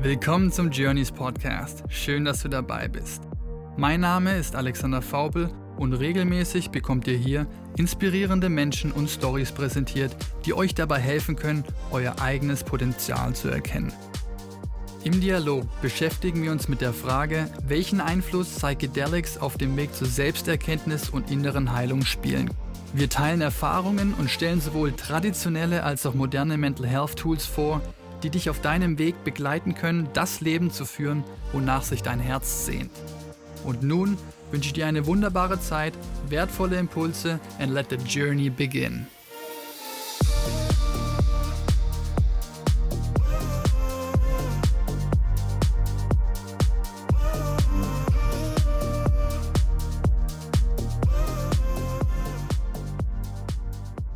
Willkommen zum Journeys Podcast. Schön, dass du dabei bist. Mein Name ist Alexander Faubel und regelmäßig bekommt ihr hier inspirierende Menschen und Stories präsentiert, die euch dabei helfen können, euer eigenes Potenzial zu erkennen. Im Dialog beschäftigen wir uns mit der Frage, welchen Einfluss Psychedelics auf dem Weg zur Selbsterkenntnis und inneren Heilung spielen. Wir teilen Erfahrungen und stellen sowohl traditionelle als auch moderne Mental Health Tools vor, die dich auf deinem Weg begleiten können, das Leben zu führen, wonach sich dein Herz sehnt. Und nun wünsche ich dir eine wunderbare Zeit, wertvolle Impulse and let the journey begin.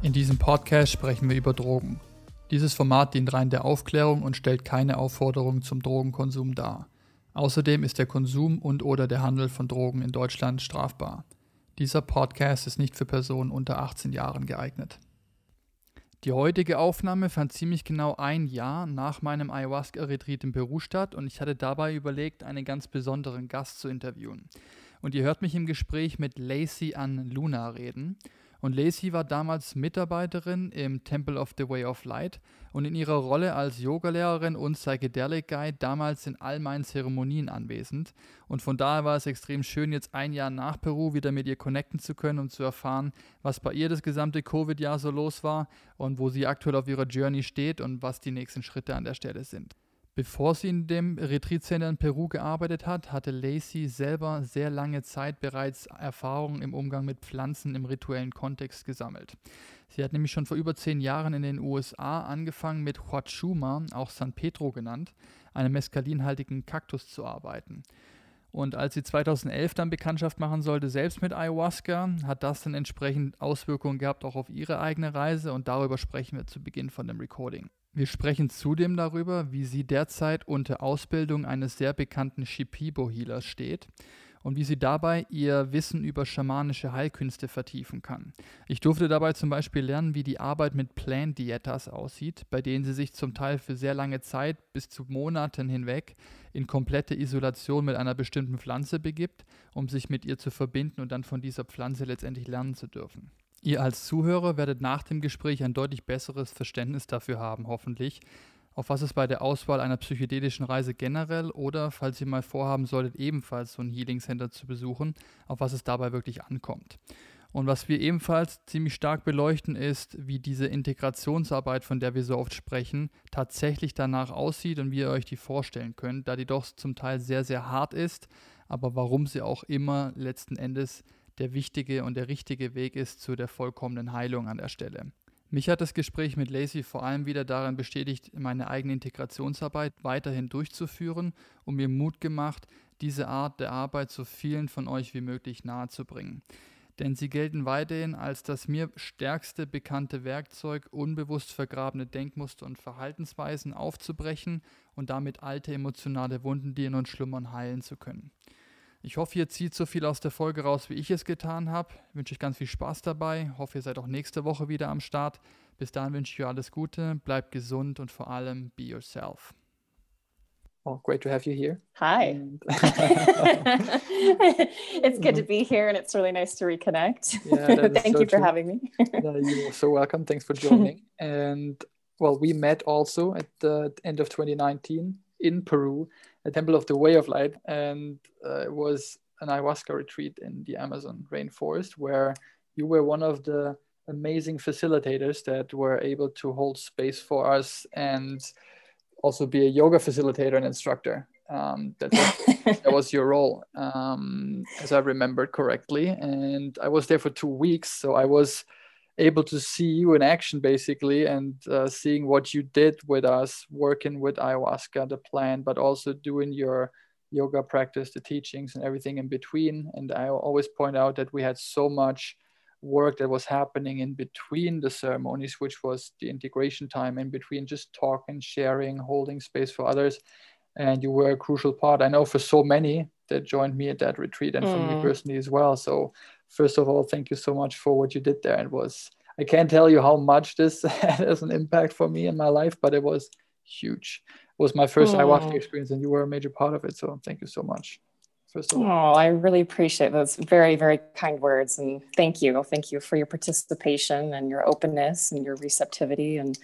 In diesem Podcast sprechen wir über Drogen. Dieses Format dient rein der Aufklärung und stellt keine Aufforderung zum Drogenkonsum dar. Außerdem ist der Konsum und/oder der Handel von Drogen in Deutschland strafbar. Dieser Podcast ist nicht für Personen unter 18 Jahren geeignet. Die heutige Aufnahme fand ziemlich genau ein Jahr nach meinem Ayahuasca-Retreat in Peru statt und ich hatte dabei überlegt, einen ganz besonderen Gast zu interviewen. Und ihr hört mich im Gespräch mit Lacey an Luna reden. Und Lacey war damals Mitarbeiterin im Temple of the Way of Light und in ihrer Rolle als Yogalehrerin und Psychedelic Guide damals in all meinen Zeremonien anwesend. Und von daher war es extrem schön, jetzt ein Jahr nach Peru wieder mit ihr connecten zu können und zu erfahren, was bei ihr das gesamte Covid-Jahr so los war und wo sie aktuell auf ihrer Journey steht und was die nächsten Schritte an der Stelle sind. Bevor sie in dem Retreat-Center in Peru gearbeitet hat, hatte Lacey selber sehr lange Zeit bereits Erfahrungen im Umgang mit Pflanzen im rituellen Kontext gesammelt. Sie hat nämlich schon vor über zehn Jahren in den USA angefangen mit Huachuma, auch San Pedro genannt, einem meskalinhaltigen Kaktus zu arbeiten. Und als sie 2011 dann Bekanntschaft machen sollte, selbst mit Ayahuasca, hat das dann entsprechend Auswirkungen gehabt auch auf ihre eigene Reise und darüber sprechen wir zu Beginn von dem Recording. Wir sprechen zudem darüber, wie sie derzeit unter Ausbildung eines sehr bekannten Shipibo-Healers steht und wie sie dabei ihr Wissen über schamanische Heilkünste vertiefen kann. Ich durfte dabei zum Beispiel lernen, wie die Arbeit mit Plant-Dietas aussieht, bei denen sie sich zum Teil für sehr lange Zeit bis zu Monaten hinweg in komplette Isolation mit einer bestimmten Pflanze begibt, um sich mit ihr zu verbinden und dann von dieser Pflanze letztendlich lernen zu dürfen. Ihr als Zuhörer werdet nach dem Gespräch ein deutlich besseres Verständnis dafür haben, hoffentlich, auf was es bei der Auswahl einer psychedelischen Reise generell oder, falls ihr mal vorhaben solltet, ebenfalls so ein Healing Center zu besuchen, auf was es dabei wirklich ankommt. Und was wir ebenfalls ziemlich stark beleuchten, ist, wie diese Integrationsarbeit, von der wir so oft sprechen, tatsächlich danach aussieht und wie ihr euch die vorstellen könnt, da die doch zum Teil sehr, sehr hart ist, aber warum sie auch immer letzten Endes der wichtige und der richtige Weg ist zu der vollkommenen Heilung an der Stelle. Mich hat das Gespräch mit Lacey vor allem wieder daran bestätigt, meine eigene Integrationsarbeit weiterhin durchzuführen und mir Mut gemacht, diese Art der Arbeit so vielen von euch wie möglich nahezubringen. Denn sie gelten weiterhin als das mir stärkste bekannte Werkzeug, unbewusst vergrabene Denkmuster und Verhaltensweisen aufzubrechen und damit alte emotionale Wunden, die in uns schlummern, heilen zu können. Ich hoffe, ihr zieht so viel aus der Folge raus, wie ich es getan habe. Ich wünsche euch ganz viel Spaß dabei. Ich hoffe, ihr seid auch nächste Woche wieder am Start. Bis dahin wünsche ich euch alles Gute, bleibt gesund und vor allem be yourself. Well, great to have you here. Hi. it's good to be here and it's really nice to reconnect. Yeah, Thank so you for true. having me. you're so welcome. Thanks for joining. and well, we met also at the end of 2019 in Peru a temple of the way of light and uh, it was an ayahuasca retreat in the amazon rainforest where you were one of the amazing facilitators that were able to hold space for us and also be a yoga facilitator and instructor. Um, that, was, that was your role um, as i remembered correctly. And i was there for two weeks so i was able to see you in action basically and uh, seeing what you did with us working with ayahuasca the plan but also doing your yoga practice the teachings and everything in between and i always point out that we had so much work that was happening in between the ceremonies which was the integration time in between just talking sharing holding space for others and you were a crucial part i know for so many that joined me at that retreat and mm. for me mm. personally as well so first of all, thank you so much for what you did there. It was, I can't tell you how much this had as an impact for me in my life, but it was huge. It was my first oh. ayahuasca experience, and you were a major part of it. So thank you so much. First of all. Oh, I really appreciate those very, very kind words, and thank you, thank you for your participation and your openness and your receptivity, and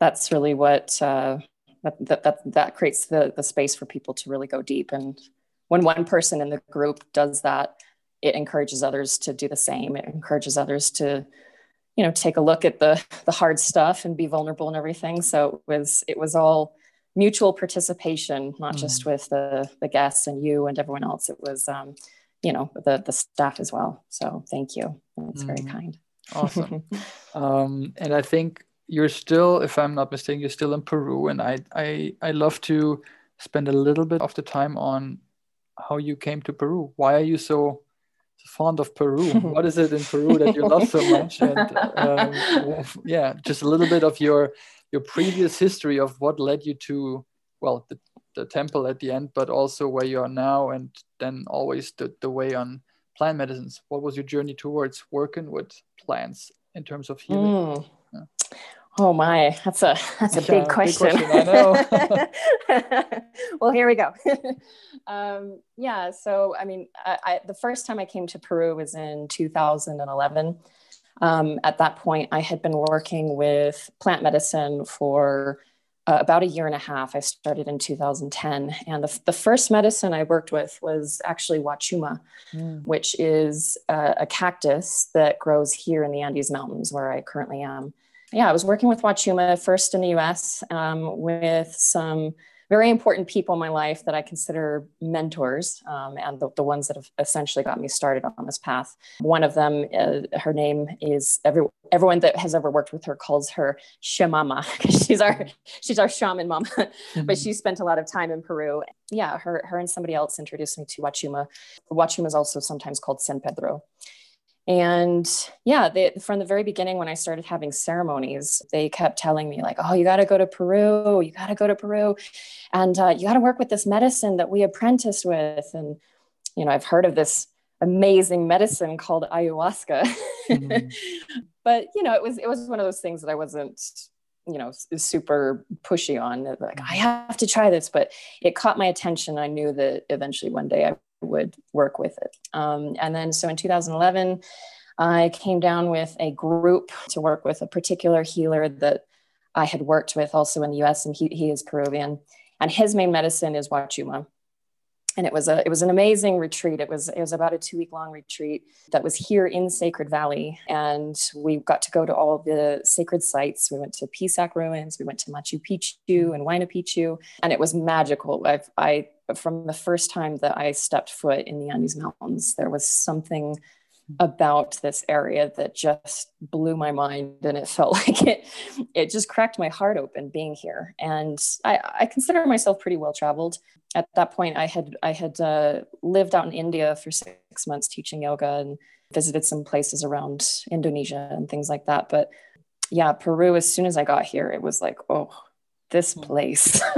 that's really what uh, that, that that that creates the the space for people to really go deep. And when one person in the group does that, it encourages others to do the same. It encourages others to you know take a look at the the hard stuff and be vulnerable and everything. So it was it was all mutual participation not mm. just with the the guests and you and everyone else. It was um you know the the staff as well. So thank you. That's mm. very kind. Awesome. Um and i think you're still if i'm not mistaken you're still in peru. And i i i love to spend a little bit of the time on how you came to peru. Why are you so fond of Peru. what is it in Peru that you love so much? And um, yeah, just a little bit of your your previous history of what led you to well the, the temple at the end, but also where you are now, and then always the, the way on plant medicines. What was your journey towards working with plants in terms of healing? Mm. Yeah. Oh my, that's a that's a big question. Big question I know. well, here we go. um, yeah, so I mean, I, I, the first time I came to Peru was in 2011. Um, at that point, I had been working with plant medicine for uh, about a year and a half. I started in 2010, and the, the first medicine I worked with was actually Wachuma, mm. which is a, a cactus that grows here in the Andes Mountains, where I currently am yeah, I was working with Wachuma first in the US um, with some very important people in my life that I consider mentors um, and the, the, ones that have essentially got me started on this path. One of them, uh, her name is every, everyone that has ever worked with her calls her Shamama because she's our she's our shaman mama. Mm-hmm. but she spent a lot of time in Peru. Yeah, her her and somebody else introduced me to Wachuma. Wachuma is also sometimes called San Pedro. And yeah, they, from the very beginning, when I started having ceremonies, they kept telling me, like, oh, you got to go to Peru, you got to go to Peru, and uh, you got to work with this medicine that we apprenticed with. And, you know, I've heard of this amazing medicine called ayahuasca. Mm-hmm. but, you know, it was, it was one of those things that I wasn't, you know, super pushy on. Like, I have to try this, but it caught my attention. I knew that eventually one day I would work with it. Um, and then, so in 2011, I came down with a group to work with a particular healer that I had worked with also in the US, and he, he is Peruvian. And his main medicine is Wachuma. And it was a it was an amazing retreat. It was it was about a two week long retreat that was here in Sacred Valley, and we got to go to all the sacred sites. We went to Pisac ruins, we went to Machu Picchu and Huayna Picchu, and it was magical. I've, I from the first time that I stepped foot in the Andes Mountains, there was something about this area that just blew my mind and it felt like it it just cracked my heart open being here. And i, I consider myself pretty well traveled. At that point i had i had uh, lived out in india for six months teaching yoga and visited some places around indonesia and things like that. But yeah peru as soon as i got here it was like oh this place.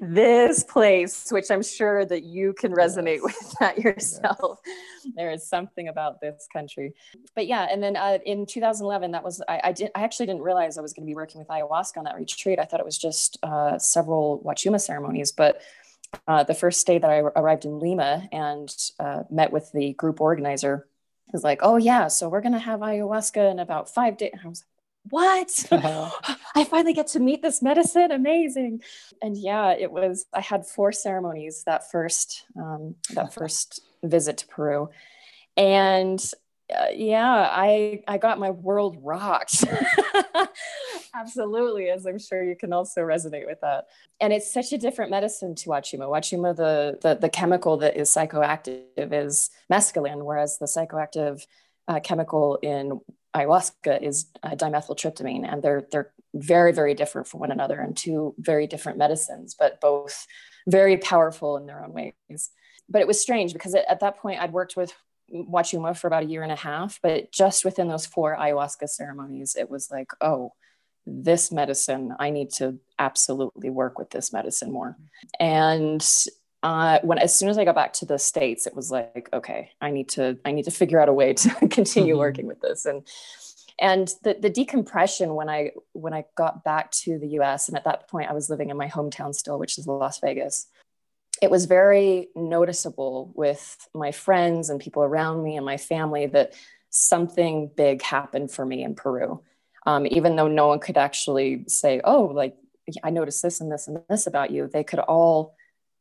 This place which i'm sure that you can resonate yes. with that yourself. Yes. there is something about this country. But yeah and then uh, in 2011 that was I, I, did i actually didn't realize i was going to be working with ayahuasca on that retreat. I thought it was just uh, several wachuma ceremonies but uh, the first day that i arrived in lima and uh, met with the group organizer was like oh yeah so we're going to have ayahuasca in about five days i was like what? Uh-huh. i finally get to meet this medicine amazing. And yeah it was i had four ceremonies that first um, that first visit to peru. And uh, yeah i i got my world rocked. Absolutely as i'm sure you can also resonate with that. And it's such a different medicine to wachuma. Wachuma the the, the chemical that is psychoactive is mescaline whereas the psychoactive uh, chemical in ayahuasca is uh, dimethyltryptamine, and they're they're very very different from one another and two very different medicines, but both very powerful in their own ways. But it was strange because it, at that point I'd worked with Wachuma for about a year and a half, but just within those four ayahuasca ceremonies, it was like, oh, this medicine, I need to absolutely work with this medicine more. And uh, when as soon as I got back to the states, it was like, okay, I need to I need to figure out a way to continue mm-hmm. working with this. And and the, the decompression when i when i got back to the us and at that point i was living in my hometown still which is las vegas it was very noticeable with my friends and people around me and my family that something big happened for me in peru um, even though no one could actually say oh like i noticed this and this and this about you they could all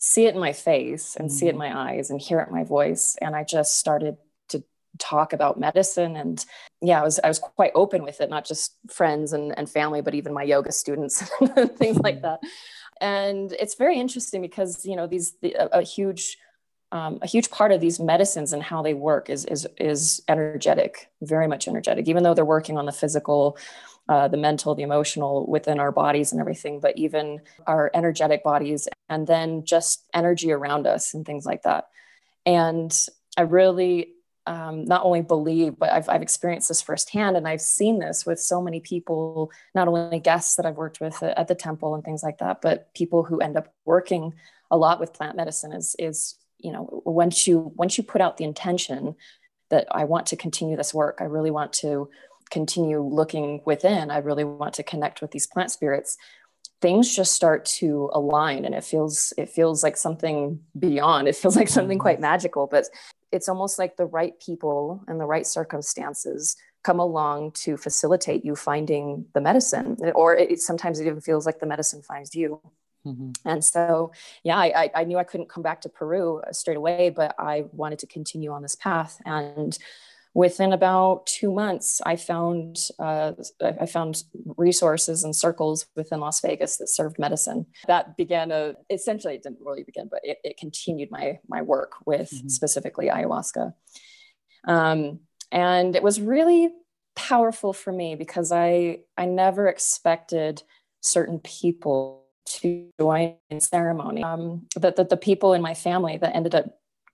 see it in my face and mm-hmm. see it in mm-hmm. my eyes and hear it in my voice and i just started to talk about medicine and yeah i was i was quite open with it not just friends and, and family but even my yoga students and things like that and it's very interesting because you know these the, a, a, huge um, a huge part of these medicines and how they work is is is energetic very much energetic even though they're working on the physical uh, the mental the emotional within our bodies and everything but even our energetic bodies and then just energy around us and things like that and i really um, not only believe, but I've, I've experienced this firsthand. And I've seen this with so many people, not only guests that I've worked with at the temple and things like that, but people who end up working a lot with plant medicine is, is, you know, once you, once you put out the intention that I want to continue this work, I really want to continue looking within, I really want to connect with these plant spirits things just start to align and it feels it feels like something beyond it feels like something mm-hmm. quite magical but it's almost like the right people and the right circumstances come along to facilitate you finding the medicine or it, sometimes it even feels like the medicine finds you mm-hmm. and so yeah I, I knew i couldn't come back to peru straight away but i wanted to continue on this path and within about two months, I found uh, I found resources and circles within Las Vegas that served medicine. That began a essentially it didn't really begin, but it, it continued my my work with mm-hmm. specifically ayahuasca, um, and it was really powerful for me because I I never expected certain people to join in ceremony. Um, that the, the people in my family that ended up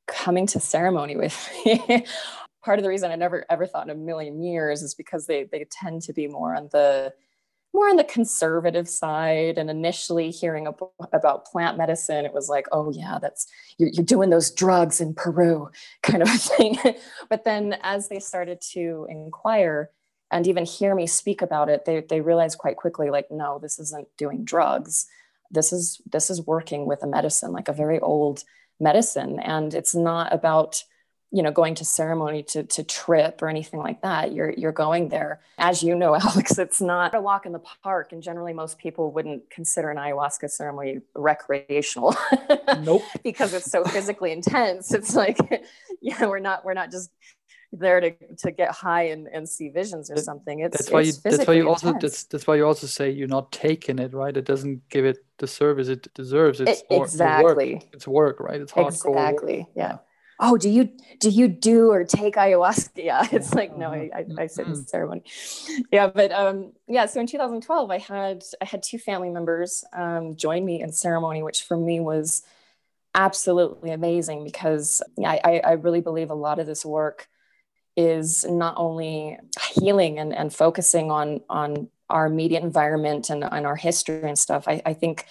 coming to ceremony with me part of the reason I never ever thought in a million years is because they they tend to be more on the more on the conservative side. And initially hearing about plant medicine it was like oh yeah that's you're, you're doing those drugs in peru kind of a thing. But then as they started to inquire and even hear me speak about it they, they realized quite quickly like no this isn't doing drugs. This is this is working with a medicine like a very old medicine. And it's not about you know going to ceremony to to trip or anything like that you're you're going there. As you know alex it's not a walk in the park and generally most people wouldn't consider an ayahuasca ceremony recreational nope. because it's so physically intense. It's like yeah we're not we're not just there to, to get high and, and see visions or something. It's that's why you that's why you intense. also that's, that's why you also say you're not taking it right? It doesn't give it the service it deserves. It's it, exactly work. it's work right? It's hardcore exactly yeah oh do you do you do or take ayahuasca? Yeah it's like no i, I, I sit in mm-hmm. ceremony. Yeah but um yeah so in 2012 i had i had two family members um, join me in ceremony which for me was absolutely amazing because yeah, I, I really believe a lot of this work is not only healing and, and focusing on on our immediate environment and, and our history and stuff. I, I think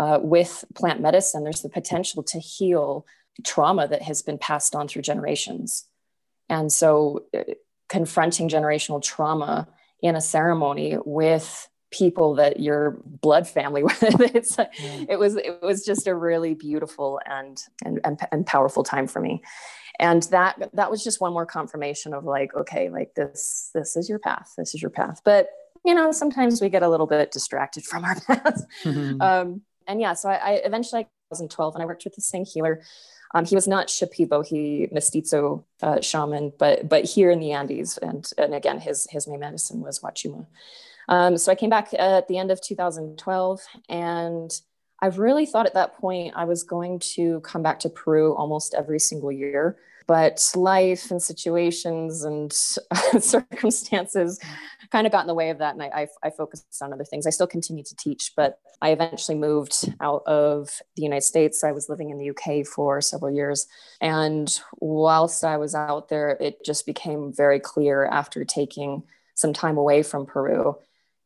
uh, with plant medicine there's the potential to heal trauma that has been passed on through generations. And so, uh, confronting generational trauma in a ceremony with people that your blood family with it's mm. it was it was just a really beautiful and, and and and powerful time for me and that that was just one more confirmation of like okay like this this is your path this is your path but you know sometimes we get a little bit distracted from our path mm-hmm. um, and yeah so I, I eventually 2012 and i worked with the same healer um, he was not Shipibo, he mestizo uh, shaman, but but here in the Andes, and and again, his his main medicine was Wachuma. Um, so I came back at the end of 2012, and I really thought at that point I was going to come back to Peru almost every single year but life and situations and circumstances kind of got in the way of that and I, I, I, focused on other things. I still continue to teach but i eventually moved out of the united states. I was living in the uk for several years and whilst i was out there it just became very clear after taking some time away from peru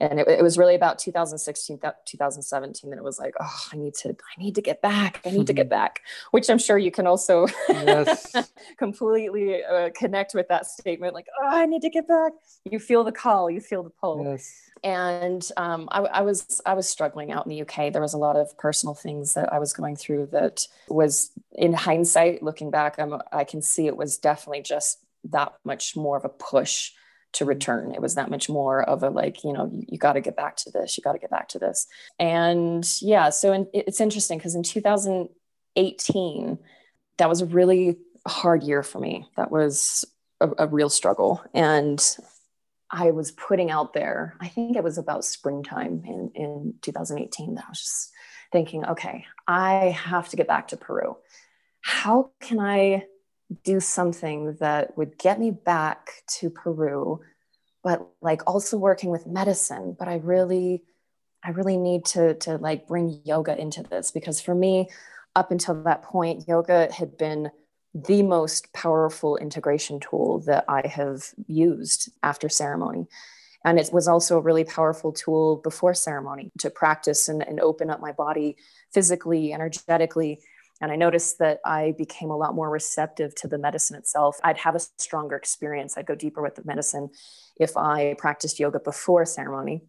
and it, it, was really about 2016 2017 that it was like oh i need to i need to get back i need to get back which i'm sure you can also yes. completely uh, connect with that statement like oh i need to get back you feel the call you feel the pull yes. and um, I, I was i was struggling out in the uk there was a lot of personal things that i was going through that was in hindsight looking back I'm, i can see it was definitely just that much more of a push to return. It was that much more of a like, you know, you, you got to get back to this, you got to get back to this. And yeah, so in, it's interesting because in 2018, that was a really hard year for me. That was a, a real struggle. And I was putting out there, I think it was about springtime in, in 2018 that I was just thinking, okay, I have to get back to Peru. How can I do something that would get me back to Peru, but like also working with medicine. But I really, I really need to to like bring yoga into this because for me, up until that point, yoga had been the most powerful integration tool that I have used after ceremony. And it was also a really powerful tool before ceremony to practice and, and open up my body physically, energetically, and I noticed that I became a lot more receptive to the medicine itself. I'd have a stronger experience. I'd go deeper with the medicine if I practiced yoga before ceremony.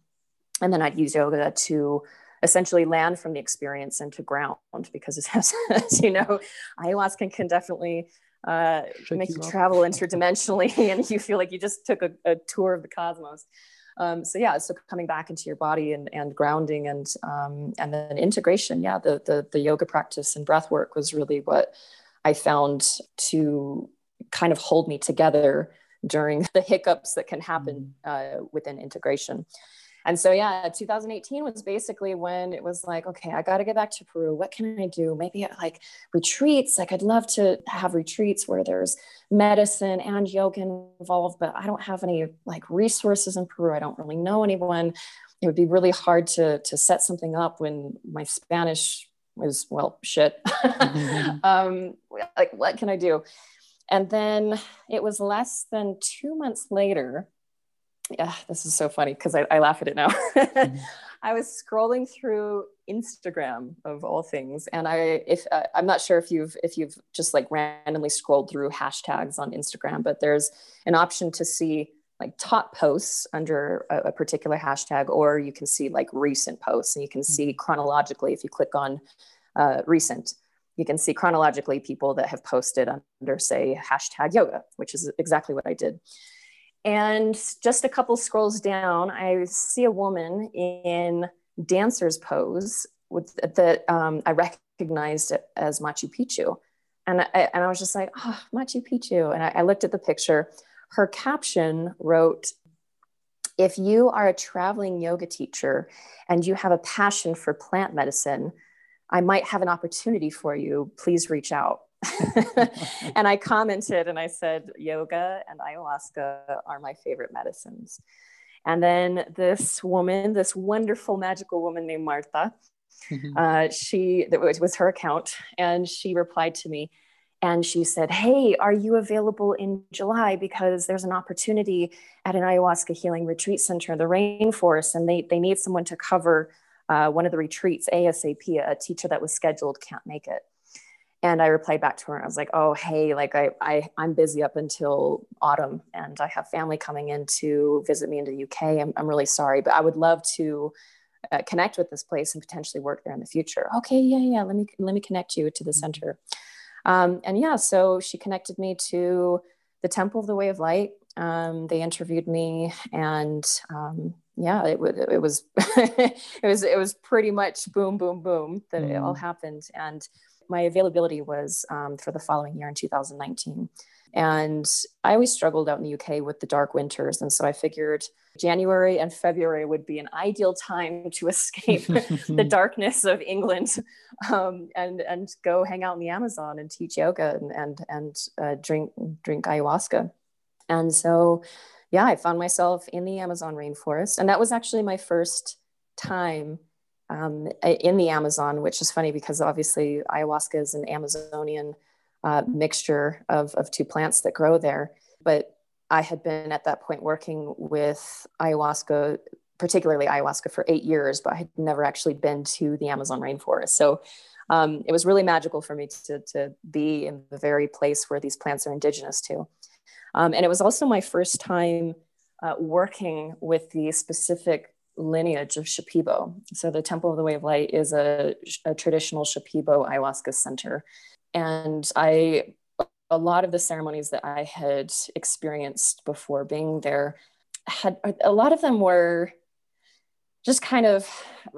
And then I'd use yoga to essentially land from the experience and to ground because, as, as you know, ayahuasca can definitely uh, make you, you travel interdimensionally and you feel like you just took a, a tour of the cosmos. Um, so yeah, so coming back into your body and, and grounding and um, and then integration, yeah, the, the the yoga practice and breath work was really what I found to kind of hold me together during the hiccups that can happen mm-hmm. uh, within integration and so yeah 2018 was basically when it was like okay i got to get back to peru. What can i do? Maybe like retreats. Like i'd love to have retreats where there's medicine and yoga involved but i don't have any like resources in peru. I don't really know anyone. It would be really hard to to set something up when my spanish was well shit. Um like what can i do? And then it was less than two months later yeah, this is so funny because I, I, laugh at it now. mm-hmm. I was scrolling through Instagram of all things, and I if uh, I'm not sure if you've if you've just like randomly scrolled through hashtags on Instagram, but there's an option to see like top posts under a, a particular hashtag, or you can see like recent posts, and you can see mm-hmm. chronologically if you click on uh, recent. You can see chronologically people that have posted under, say, hashtag yoga, which is exactly what I did. And just a couple scrolls down, I see a woman in dancer's pose with that um, I recognized as Machu Picchu. And I, and I was just like, oh, Machu Picchu. And I, I looked at the picture. Her caption wrote, if you are a traveling yoga teacher and you have a passion for plant medicine, I might have an opportunity for you. Please reach out. and I commented and I said, yoga and ayahuasca are my favorite medicines. And then this woman, this wonderful magical woman named Martha, mm-hmm. uh, she, that was her account, and she replied to me and she said, Hey, are you available in July? Because there's an opportunity at an ayahuasca healing retreat center in the rainforest, and they, they need someone to cover uh, one of the retreats ASAP. A teacher that was scheduled can't make it and i replied back to her and i was like oh hey like I, I i'm busy up until autumn and i have family coming in to visit me in the uk i'm, I'm really sorry but i would love to uh, connect with this place and potentially work there in the future okay yeah yeah let me let me connect you to the mm-hmm. center um, and yeah so she connected me to the temple of the way of light um, they interviewed me and um, yeah it, it was it was it was pretty much boom boom boom that mm. it all mm. happened and my availability was um, for the following year in 2019. And I always struggled out in the UK with the dark winters. And so I figured January and February would be an ideal time to escape the darkness of England um, and, and go hang out in the Amazon and teach yoga and, and, and uh, drink, drink ayahuasca. And so, yeah, I found myself in the Amazon rainforest. And that was actually my first time um, in the Amazon, which is funny because obviously ayahuasca is an Amazonian uh, mixture of, of two plants that grow there. But I had been at that point working with ayahuasca particularly ayahuasca for eight years, but I had never actually been to the Amazon rainforest. So um, it was really magical for me to, to be in the very place where these plants are indigenous to. Um, and it was also my first time uh, working with the specific lineage of Shipibo. So the Temple of the Way of Light is a, a traditional Shipibo ayahuasca center. And I, a lot of the ceremonies that I had experienced before being there had, a lot of them were just kind of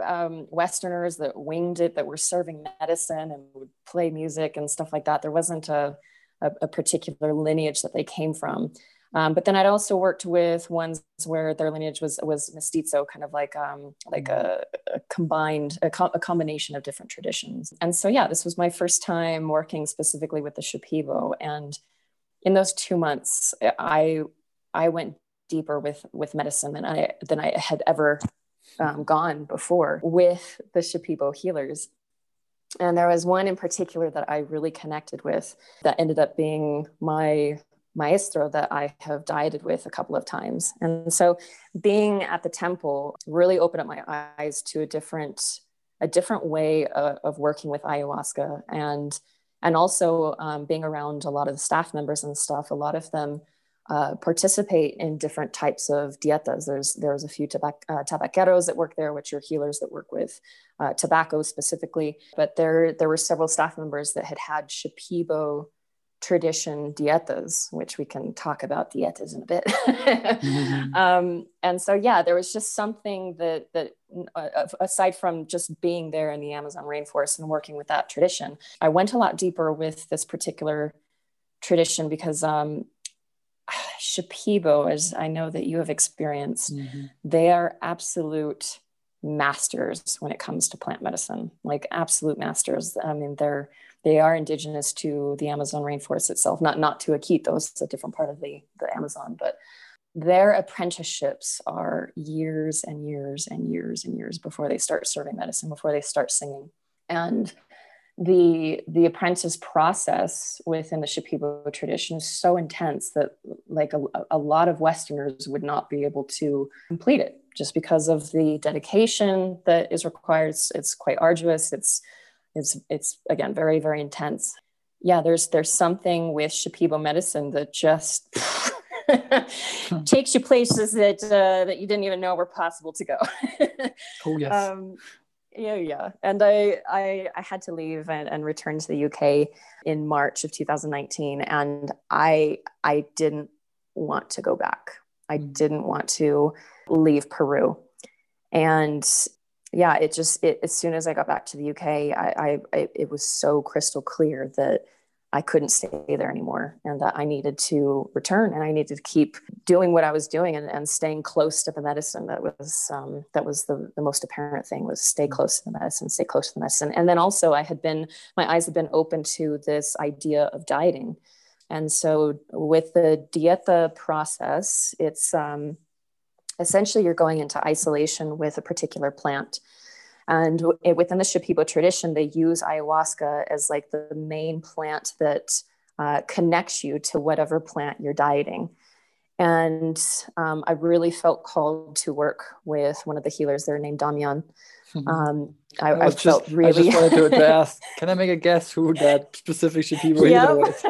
um, Westerners that winged it, that were serving medicine and would play music and stuff like that. There wasn't a, a, a particular lineage that they came from. Um, but then I'd also worked with ones where their lineage was was mestizo, kind of like um, like a, a combined a, co- a, combination of different traditions. And so yeah, this was my first time working specifically with the Shipibo, and in those two months, I I went deeper with with medicine than I than I had ever um, gone before with the Shipibo healers. And there was one in particular that I really connected with that ended up being my maestro that I have dieted with a couple of times. And so being at the temple really opened up my eyes to a different a different way of, of working with ayahuasca and and also um, being around a lot of the staff members and stuff a lot of them uh, participate in different types of dietas. There's there's a few tabac- uh, tabaqueros that work there, which are healers that work with uh, tobacco specifically. But there there were several staff members that had had Shipibo tradition dietas, which we can talk about dietas in a bit. mm-hmm. um, and so, yeah, there was just something that that uh, aside from just being there in the Amazon rainforest and working with that tradition, I went a lot deeper with this particular tradition because um, Shipibo, as I know that you have experienced, mm-hmm. they are absolute masters when it comes to plant medicine, like absolute masters. I mean, they're they are indigenous to the Amazon rainforest itself, not not to Iquitos, it's a different part of the, the Amazon, but their apprenticeships are years and years and years and years before they start serving medicine, before they start singing. And the the apprentice process within the Shipibo tradition is so intense that like a, a lot of Westerners would not be able to complete it just because of the dedication that is required. It's, it's quite arduous. It's it's it's again very very intense. Yeah, there's there's something with Shipibo medicine that just takes you places that uh, that you didn't even know were possible to go. oh yes. Um, yeah yeah and I, I i had to leave and, and return to the uk in march of 2019 and i i didn't want to go back i mm. didn't want to leave peru and yeah it just it, as soon as i got back to the uk I, I it was so crystal clear that I couldn't stay there anymore and that I needed to return and I needed to keep doing what I was doing and, and staying close to the medicine. That was um, that was the, the most apparent thing was stay close to the medicine, stay close to the medicine. And then also I had been, my eyes had been open to this idea of dieting. And so with the dieta process, it's um, essentially you're going into isolation with a particular plant. And within the Shipibo tradition, they use ayahuasca as like the main plant that uh, connects you to whatever plant you're dieting. And um, I really felt called to work with one of the healers there named Damian. Mm-hmm. Um, I, I, I just, felt really. I just wanted to ask. Can I make a guess who that specific Shipibo yep. was?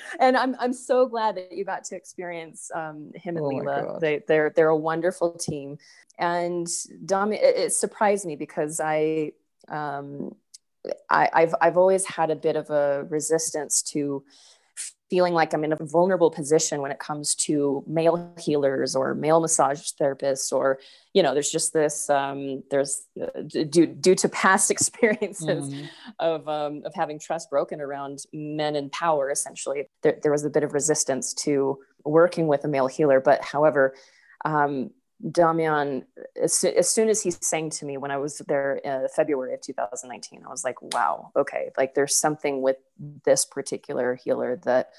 and I'm I'm so glad that you got to experience um, him and oh Leela. They they're they're a wonderful team and Dom, it, it surprised me because I, um, I, I've I've always had a bit of a resistance to feeling like I'm in a vulnerable position when it comes to male healers or male massage therapists, or you know, there's just this um, there's uh, due due to past experiences mm-hmm. of um, of having trust broken around men in power. Essentially, there, there was a bit of resistance to working with a male healer, but however. Um, Damian, as, as, soon as he sang to me when I was there in February of 2019, I was like, wow, okay, like there's something with this particular healer that,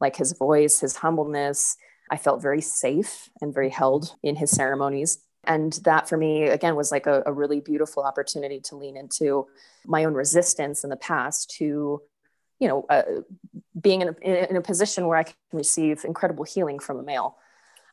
like his voice, his humbleness, I felt very safe and very held in his ceremonies. And that for me, again, was like a, a really beautiful opportunity to lean into my own resistance in the past to, you know, uh, being in a, in a position where I can receive incredible healing from a male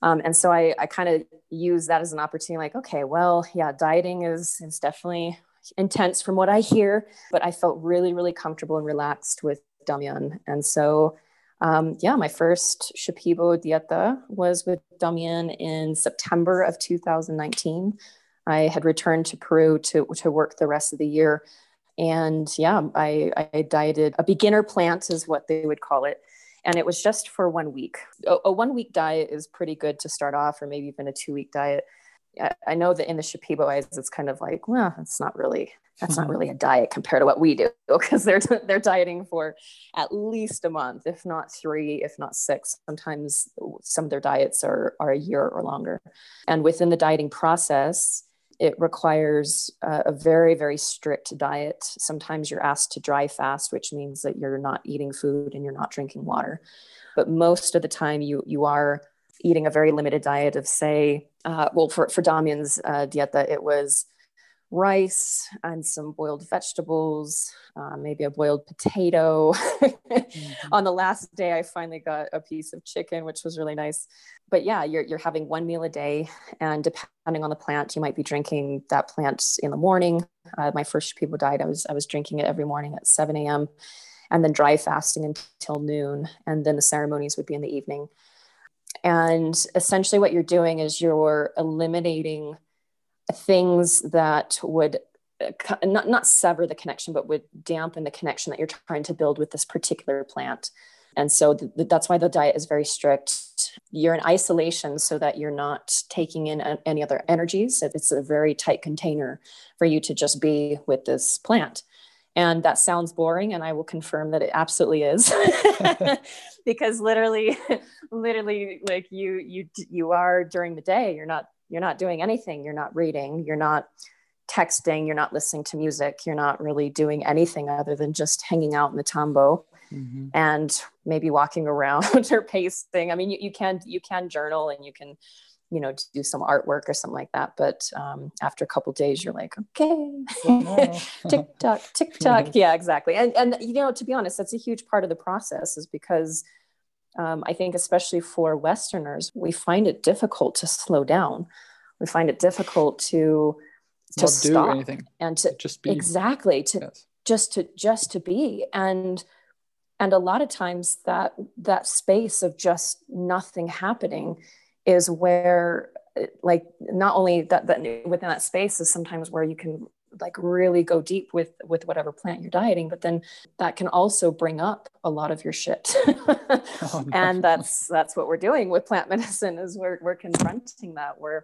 Um, and so I, I kind of use that as an opportunity, like, okay, well, yeah, dieting is, is definitely intense from what I hear, but I felt really, really comfortable and relaxed with Damian. And so, um, yeah, my first Shipibo Dieta was with Damian in September of 2019. I had returned to Peru to, to work the rest of the year. And yeah, I, I dieted a beginner plant, is what they would call it. And it was just for one week. A, a one week diet is pretty good to start off, or maybe even a two week diet. I know that in the Shipibo eyes, it's kind of like, well, it's not really that's not really a diet compared to what we do because they're they're dieting for at least a month, if not three, if not six. Sometimes some of their diets are are a year or longer. And within the dieting process, it requires a, a very very strict diet. Sometimes you're asked to dry fast, which means that you're not eating food and you're not drinking water. But most of the time, you you are eating a very limited diet of say uh, well for, for damian's uh, dieta it was rice and some boiled vegetables uh, maybe a boiled potato. Mm-hmm. on the last day i finally got a piece of chicken which was really nice. But yeah you're, you're having one meal a day and depending on the plant you might be drinking that plant in the morning. Uh, my first people died. I was i was drinking it every morning at 7 a.m and then dry fasting until noon and then the ceremonies would be in the evening. And essentially, what you're doing is you're eliminating things that would uh, not, not sever the connection, but would dampen the connection that you're trying to build with this particular plant. And so th- that's why the diet is very strict. You're in isolation so that you're not taking in a- any other energies. It's a very tight container for you to just be with this plant. And that sounds boring, and I will confirm that it absolutely is. because literally, literally, like you, you, you are during the day, you're not, you're not doing anything. You're not reading. You're not texting. You're not listening to music. You're not really doing anything other than just hanging out in the tambo. Mm-hmm. and maybe walking around or pacing. I mean, you, you can you can journal and you can you know do some artwork or something like that but um, after a couple days you're like okay tick tock tick tock yeah exactly and and you know to be honest that's a huge part of the process is because um, i think especially for westerners we find it difficult to slow down. We find it difficult to to Not stop anything and to just be. Exactly to yes. just to just to be. And and a lot of times that that space of just nothing happening is where like not only that, that within that space is sometimes where you can like really go deep with with whatever plant you're dieting but then that can also bring up a lot of your shit. Oh, no. and that's that's what we're doing with plant medicine is we're, we're confronting that. We're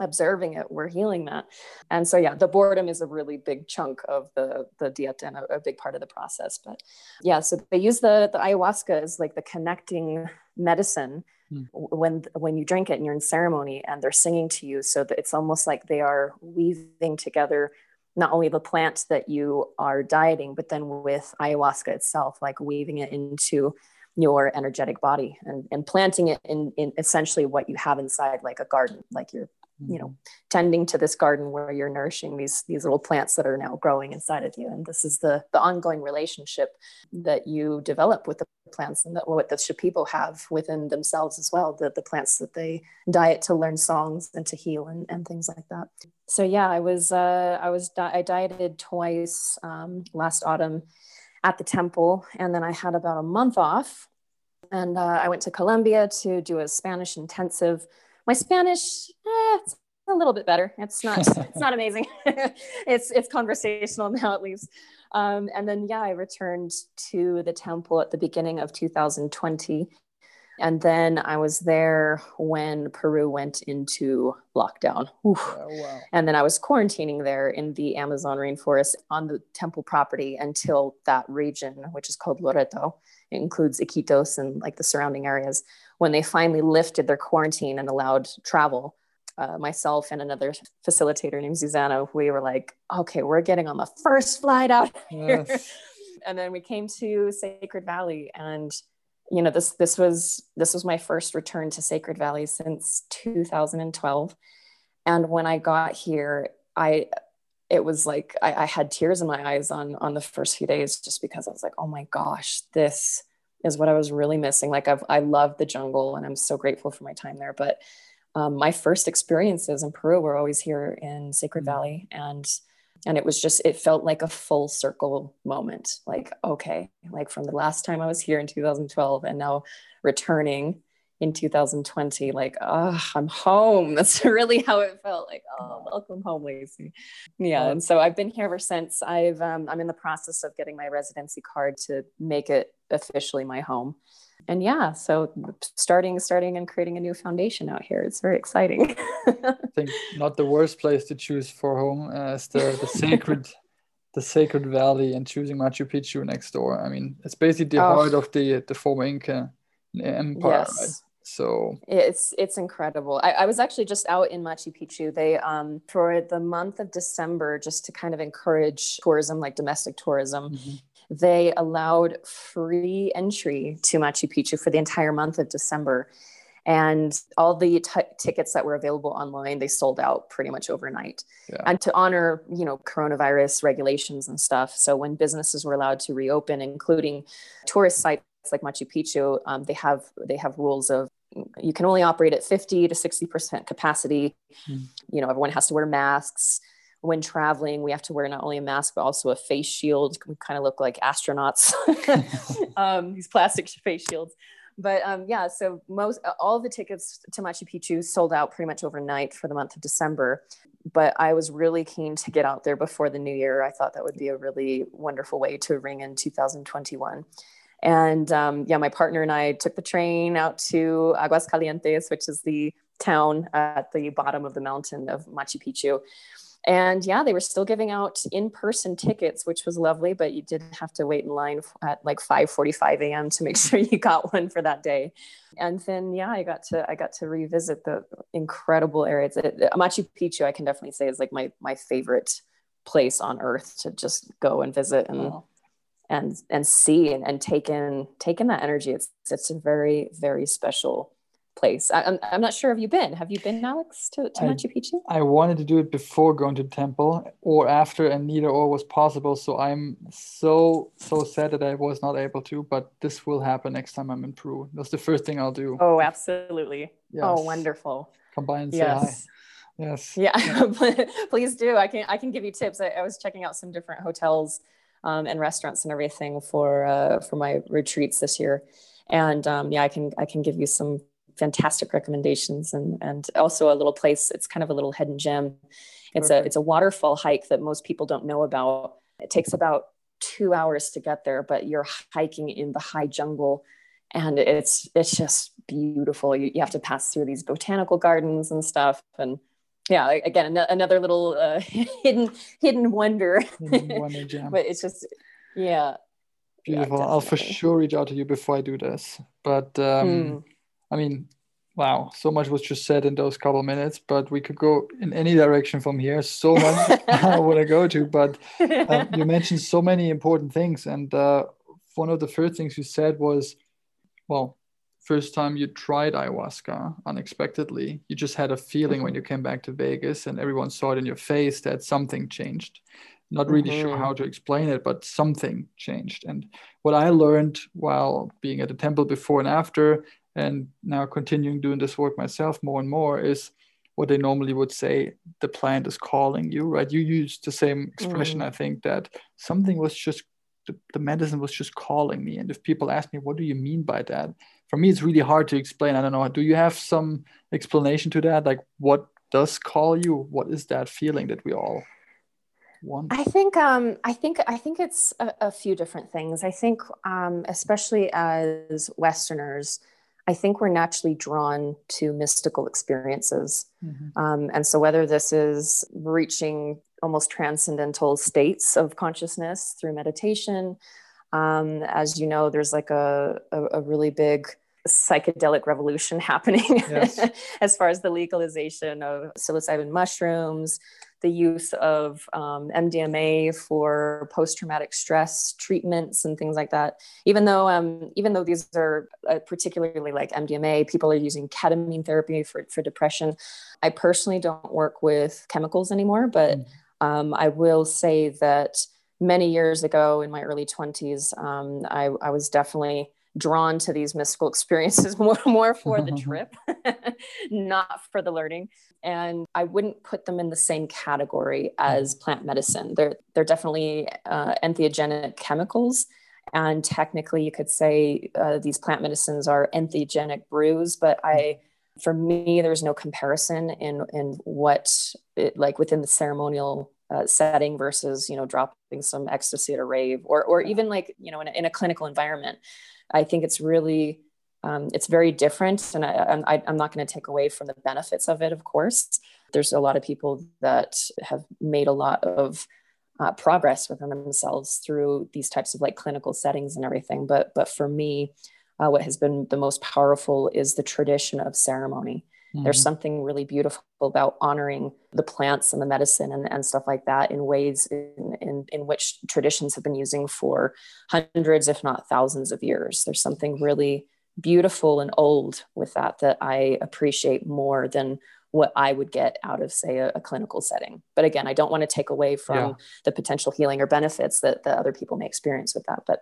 observing it. We're healing that. And so yeah the boredom is a really big chunk of the the diet and a, a big part of the process. But yeah so they use the the ayahuasca as like the connecting medicine mm. when when you drink it and you're in ceremony and they're singing to you. So that it's almost like they are weaving together not only the plant that you are dieting but then with ayahuasca itself like weaving it into your energetic body and, and planting it in, in essentially what you have inside like a garden like you're you know tending to this garden where you're nourishing these these little plants that are now growing inside of you. And this is the the ongoing relationship that you develop with the plants and that what the Shipibo have within themselves as well the, the plants that they diet to learn songs and to heal and, and things like that. So yeah i was uh, i was di- i dieted twice um, last autumn at the temple. And then i had about a month off. And uh, i went to colombia to do a spanish intensive my Spanish, eh, it's a little bit better. It's not, it's not amazing. it's, it's conversational now at least. Um, and then, yeah, I returned to the temple at the beginning of 2020. And then I was there when Peru went into lockdown. Oh, wow. And then I was quarantining there in the Amazon rainforest on the temple property until that region, which is called Loreto, it includes Iquitos and like the surrounding areas, when they finally lifted their quarantine and allowed travel, uh, myself and another facilitator named Susanna, we were like, okay, we're getting on the first flight out here. Yes. and then we came to Sacred Valley and you know this this was this was my first return to Sacred Valley since 2012 and when I got here I it was like I, I had tears in my eyes on on the first few days just because I was like oh my gosh this is what I was really missing. Like I've, I love the jungle and I'm so grateful for my time there. But um, my first experiences in Peru were always here in Sacred mm-hmm. Valley. And, and it was just, it felt like a full circle moment. Like, okay, like from the last time I was here in 2012 and now returning in 2020 like oh i'm home. That's really how it felt like oh welcome home lacey. Yeah and so i've been here ever since. I've um, i'm in the process of getting my residency card to make it officially my home and yeah so starting starting and creating a new foundation out here it's very exciting i think not the worst place to choose for home as the, the sacred the sacred valley and choosing machu picchu next door i mean it's basically the oh. heart of the the former inca empire yes. right? so it's it's incredible I, I, was actually just out in machu picchu they um for the month of december just to kind of encourage tourism like domestic tourism mm-hmm. They allowed free entry to machu picchu for the entire month of december and all the t- tickets that were available online they sold out pretty much overnight yeah. and to honor you know coronavirus regulations and stuff so when businesses were allowed to reopen including tourist sites like Machu Picchu, um, they have they have rules of you can only operate at 50 to 60 percent capacity. Mm. You know, everyone has to wear masks when traveling. We have to wear not only a mask but also a face shield. We kind of look like astronauts. um, these plastic face shields. But um, yeah, so most all the tickets to Machu Picchu sold out pretty much overnight for the month of December but I was really keen to get out there before the new year. I thought that would be a really wonderful way to ring in 2021. And um, yeah, my partner and I took the train out to Aguas Calientes, which is the town at the bottom of the mountain of Machu Picchu. And yeah, they were still giving out in-person tickets, which was lovely, but you did have to wait in line at like 5:45 a.m. to make sure you got one for that day. And then yeah, I got to I got to revisit the incredible areas. Machu Picchu, I can definitely say, is like my my favorite place on earth to just go and visit and. Oh and and see and, and take in take in that energy it's it's a very very special place. I, am I'm not sure have you been. Have you been alex to, to I, machu picchu? I wanted to do it before going to temple or after and neither or was possible. So i'm so so sad that i was not able to but this will happen next time i'm in peru. That's the first thing i'll do. Oh absolutely. Oh, yes. oh wonderful combine say yes. hi. Yes. Yeah. Please do. I can i can give you tips. I, I was checking out some different hotels um, and restaurants and everything for uh, for my retreats this year. And um, yeah, I can I can give you some fantastic recommendations and and also a little place. It's kind of a little hidden gem. It's Perfect. a it's a waterfall hike that most people don't know about. It takes about two hours to get there, but you're hiking in the high jungle and it's it's just beautiful you, you have to pass through these botanical gardens and stuff and yeah again another little uh, hidden hidden wonder, hidden wonder but it's just yeah beautiful yeah, i'll for sure reach out to you before i do this but um mm. I mean wow so much was just said in those couple minutes but we could go in any direction from here so much i want to go to but um, you mentioned so many important things and uh, one of the first things you said was well first time you tried ayahuasca unexpectedly you just had a feeling when mm-hmm. you came back to vegas and everyone saw it in your face that something changed not really mm-hmm. sure how to explain it but something changed and what i learned while being at the temple before and after and now continuing doing this work myself more and more is what they normally would say the plant is calling you right? You used the same expression mm. i think that something was just the, the medicine was just calling me. And if people ask me what do you mean by that? For me it's really hard to explain. I don't know. Do you have some explanation to that? Like what does call you? What is that feeling that we all want? I think um i think i think it's a, a few different things. I think um especially as westerners I think we're naturally drawn to mystical experiences. Mm-hmm. Um, and so, whether this is reaching almost transcendental states of consciousness through meditation, um, as you know, there's like a, a, a really big psychedelic revolution happening yes. as far as the legalization of psilocybin mushrooms, the use of um, MDMA for post-traumatic stress treatments and things like that. Even though, um, even though these are uh, particularly like MDMA, people are using ketamine therapy for, for depression. I personally don't work with chemicals anymore, but mm. um, I will say that many years ago in my early 20s, um, I, I was definitely drawn to these mystical experiences more, more for the trip, not for the learning. And I wouldn't put them in the same category as plant medicine. They're, they're definitely uh, entheogenic chemicals. And technically, you could say uh, these plant medicines are entheogenic brews, but I for me there's no comparison in in what it, like within the ceremonial uh, setting versus you know dropping some ecstasy at a rave or or even like you know in a, in a clinical environment i think it's really um, it's very different and I, I, i'm not going to take away from the benefits of it of course there's a lot of people that have made a lot of uh, progress within themselves through these types of like clinical settings and everything but but for me uh, what has been the most powerful is the tradition of ceremony. Mm-hmm. There's something really beautiful about honoring the plants and the medicine and, and stuff like that in ways in, in, in which traditions have been using for hundreds, if not thousands of years. There's something really beautiful and old with that that I appreciate more than what I would get out of, say, a, a clinical setting. But again, I don't want to take away from yeah. the potential healing or benefits that, that other people may experience with that. But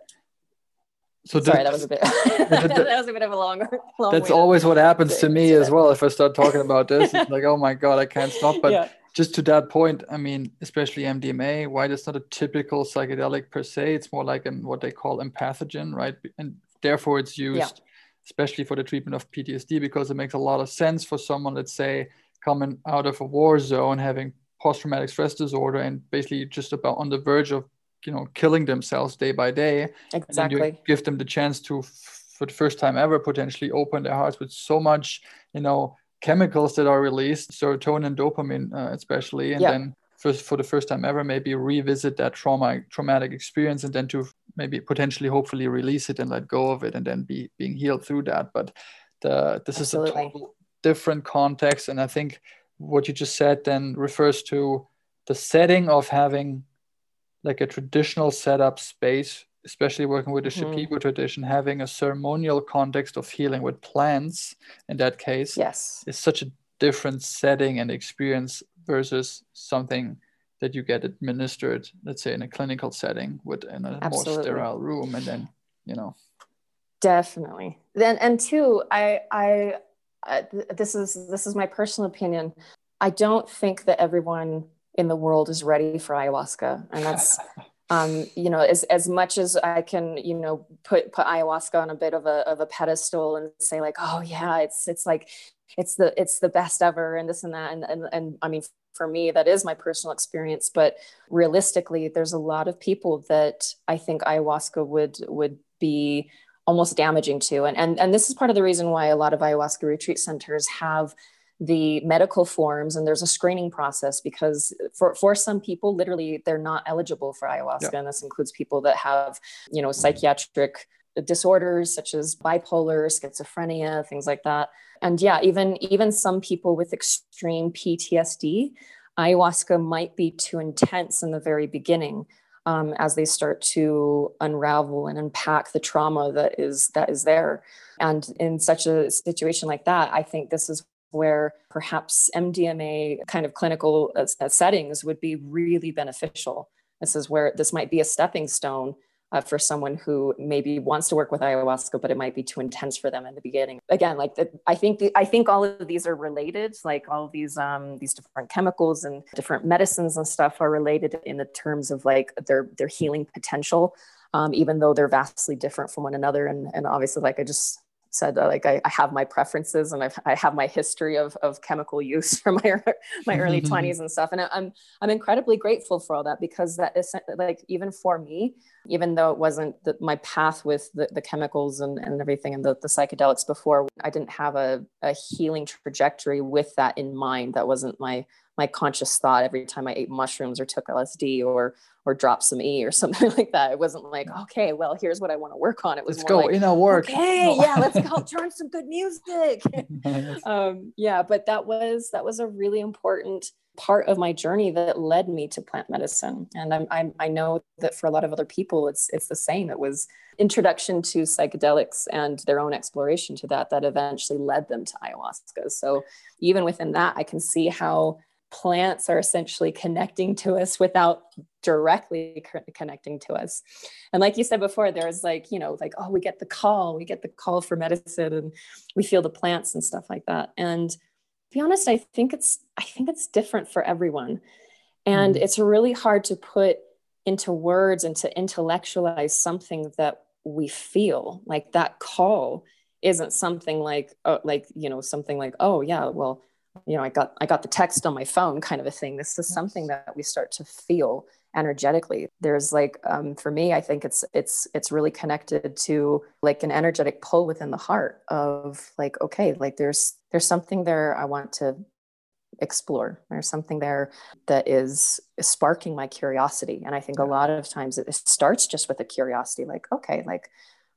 so sorry, that was a bit. that was a bit of a long. long that's always what happens to me as well. If I start talking about this, it's like, oh my god, I can't stop. But yeah. just to that point, I mean, especially MDMA, why it's not a typical psychedelic per se. It's more like an what they call empathogen, right? And therefore, it's used, yeah. Especially for the treatment of PTSD, because it makes a lot of sense for someone, let's say, coming out of a war zone, having post-traumatic stress disorder, and basically just about on the verge of you know killing themselves day by day. Exactly. give them the chance to for the first time ever potentially open their hearts with so much you know chemicals that are released serotonin dopamine uh, especially and then first for the first time ever maybe revisit that trauma traumatic experience and then to maybe potentially hopefully release it and let go of it and then be being healed through that but the, this Absolutely. is a total different context and i think what you just said then refers to the setting of having like a traditional setup space, especially working with the mm-hmm. Tradition, having a ceremonial context of healing with plants in that case yes. is such a different setting and experience versus something that you get administered, let's say in a clinical setting with in a Absolutely. more sterile room and then, you know. Definitely. Then and two, I I uh, this is this is my personal opinion. I don't think that everyone in the world is ready for ayahuasca and that's um, you know as, as much as i can you know put put ayahuasca on a bit of a, of a pedestal and say like oh yeah it's it's like it's the it's the best ever and this and that and and, and i mean for me that is my personal experience but realistically there's a lot of people that i think ayahuasca would would be almost damaging to and and, and this is part of the reason why a lot of ayahuasca retreat centers have the medical forms and there's a screening process because for, for some people literally they're not eligible for ayahuasca yeah. and this includes people that have you know psychiatric disorders such as bipolar schizophrenia things like that and yeah even even some people with extreme ptsd ayahuasca might be too intense in the very beginning um, as they start to unravel and unpack the trauma that is that is there and in such a situation like that i think this is where perhaps MDMA kind of clinical uh, uh, settings would be really beneficial. This is where this might be a stepping stone uh, for someone who maybe wants to work with ayahuasca, but it might be too intense for them in the beginning. Again, like the, I think the, I think all of these are related. Like all these um, these different chemicals and different medicines and stuff are related in the terms of like their their healing potential. Um, even though they're vastly different from one another, and and obviously, like I just said uh, like I, I, have my preferences and I've, I have my history of, of chemical use from my my early 20s and stuff. And I'm I'm incredibly grateful for all that because that is like even for me even though it wasn't the, my path with the, the chemicals and, and everything and the, the psychedelics before I didn't have a, a healing trajectory with that in mind. That wasn't my my conscious thought every time I ate mushrooms or took LSD or or dropped some E or something like that. It wasn't like, okay, well, here's what I want to work on. It was let's go like, in our work. Okay, yeah, let's go turn some good music. um, yeah, but that was that was a really important part of my journey that led me to plant medicine. And I'm, I'm, i know that for a lot of other people, it's it's the same. It was introduction to psychedelics and their own exploration to that that eventually led them to ayahuasca. So even within that, I can see how plants are essentially connecting to us without directly connecting to us. And like you said before, there's like, you know, like, oh, we get the call, we get the call for medicine and we feel the plants and stuff like that. And to be honest, I think it's, I think it's different for everyone. And mm it's really hard to put into words and to intellectualize something that we feel like that call isn't something like, oh, like, you know, something like, oh yeah, well, you know, I got I got the text on my phone kind of a thing. This is something that we start to feel energetically. There's like um, for me, I think it's it's it's really connected to like an energetic pull within the heart of like, okay, like there's there's something there I want to explore. There's something there that is, is sparking my curiosity. And I think a lot of times it starts just with a curiosity, like, okay, like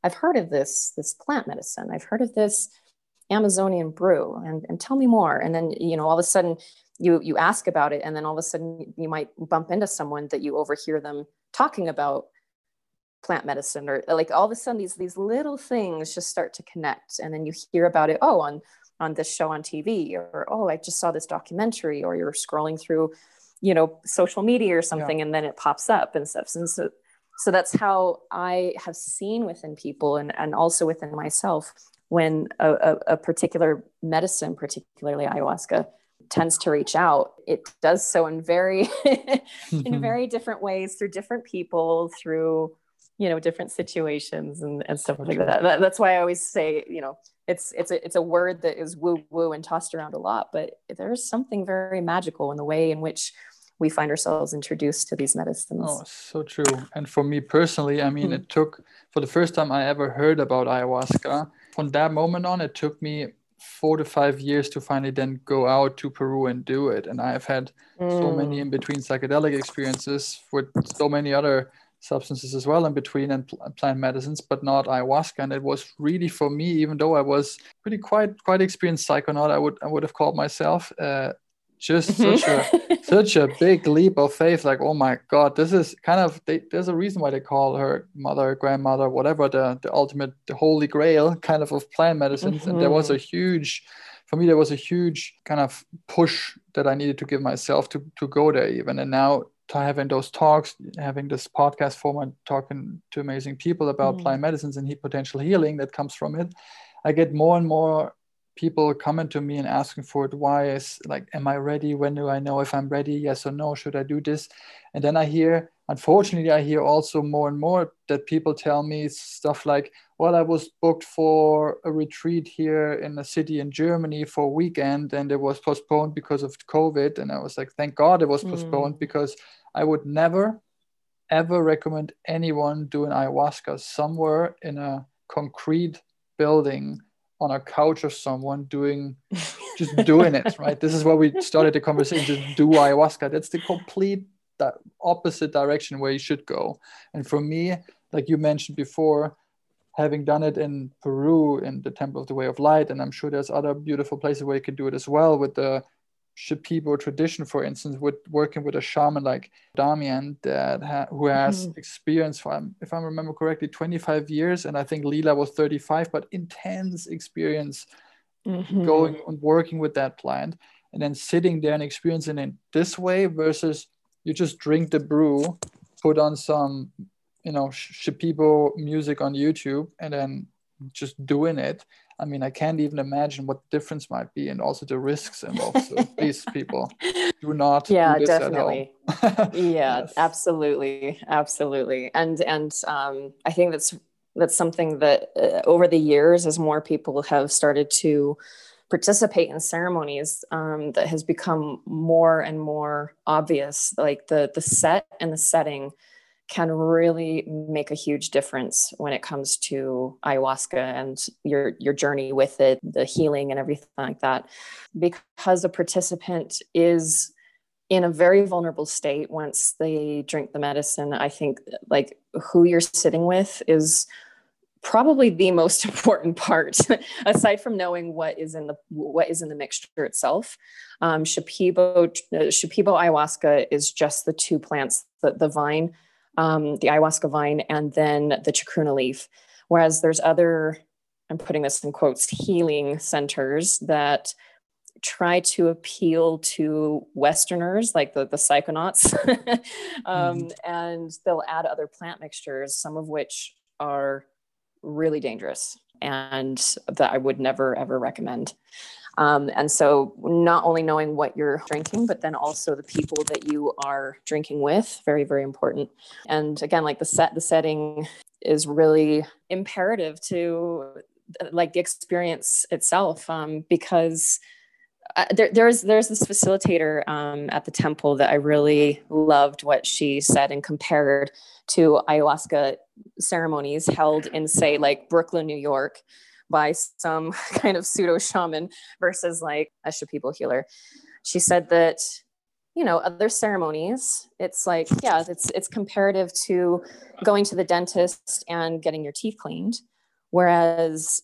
I've heard of this this plant medicine. I've heard of this Amazonian brew and, and tell me more. And then, you know, all of a sudden you, you ask about it. And then all of a sudden you might bump into someone that you overhear them talking about plant medicine or like all of a sudden these, these little things just start to connect. And then you hear about it. Oh, on, on this show on TV or, oh, I just saw this documentary or you're scrolling through, you know, social media or something. Yeah. And then it pops up and stuff. And so, so that's how I have seen within people and, and also within myself when a, a, a particular medicine, particularly ayahuasca, tends to reach out it does so in very in very different ways through different people through you know different situations and, and stuff like that. that that's why i always say you know it's it's a, it's a word that is woo woo and tossed around a lot but there's something very magical in the way in which we find ourselves introduced to these medicines oh so true and for me personally i mean mm-hmm. it took for the first time i ever heard about ayahuasca from that moment on, it took me four to five years to finally then go out to Peru and do it. And I've had mm. so many in between psychedelic experiences with so many other substances as well in between and plant medicines, but not ayahuasca. And it was really for me, even though I was pretty quite quite experienced psychonaut, I would I would have called myself. Uh, just such a such a big leap of faith like oh my god this is kind of they, there's a reason why they call her mother grandmother whatever the the ultimate the holy grail kind of of plant medicines mm-hmm. and there was a mm-hmm. huge for me there was a huge kind of push that i needed to give myself to to go there even and now to having those talks having this podcast format talking to amazing people about mm-hmm. plant medicines and potential healing that comes from it i get more and more people coming to me and asking for advice like am i ready? When do i know if i'm ready? Yes or no? Should i do this? And then i hear unfortunately i hear also more and more that people tell me stuff like well i was booked for a retreat here in a city in germany for a weekend and it was postponed because of covid. And i was like thank god it was postponed mm. because i would never ever recommend anyone doing ayahuasca somewhere in a concrete building on a couch of someone doing just doing it right? This is where we started the conversation just do ayahuasca. That's the complete that opposite direction where you should go. And for me like you mentioned before having done it in peru in the temple of the way of light and i'm sure there's other beautiful places where you can do it as well with the Shipibo tradition, for instance, with working with a shaman like Damian that ha- who has mm-hmm. experience, for, if I remember correctly, 25 years, and I think Lila was 35, but intense experience mm-hmm. going and working with that plant, and then sitting there and experiencing it this way versus you just drink the brew, put on some, you know, Shipibo music on YouTube, and then just doing it I mean, I can't even imagine what the difference might be and also the risks involved. So please, people, do not. Yeah, do definitely. yeah, yes. absolutely, absolutely. And and um, I think that's that's something that uh, over the years, as more people have started to participate in ceremonies, um, that has become more and more obvious. Like the the set and the setting can really make a huge difference when it comes to ayahuasca and your your journey with it the healing and everything like that. Because a participant is in a very vulnerable state once they drink the medicine i think like who you're sitting with is probably the most important part aside from knowing what is in the what is in the mixture itself. Um, shipibo uh, shipibo ayahuasca is just the two plants the, the vine um, the ayahuasca vine, and then the chacruna leaf. Whereas there's other, I'm putting this in quotes, healing centers that try to appeal to Westerners like the, the psychonauts. um, mm. And they'll add other plant mixtures, some of which are really dangerous and that I would never ever recommend. Um, and so, not only knowing what you're drinking, but then also the people that you are drinking with, very, very important. And again, like the set, the setting is really imperative to like the experience itself, um, because uh, there, there's there's this facilitator um, at the temple that I really loved what she said and compared to ayahuasca ceremonies held in say like Brooklyn, New York, by some kind of pseudo shaman versus like a Shipibo healer. She said that you know other ceremonies it's like yeah it's it's comparative to going to the dentist and getting your teeth cleaned whereas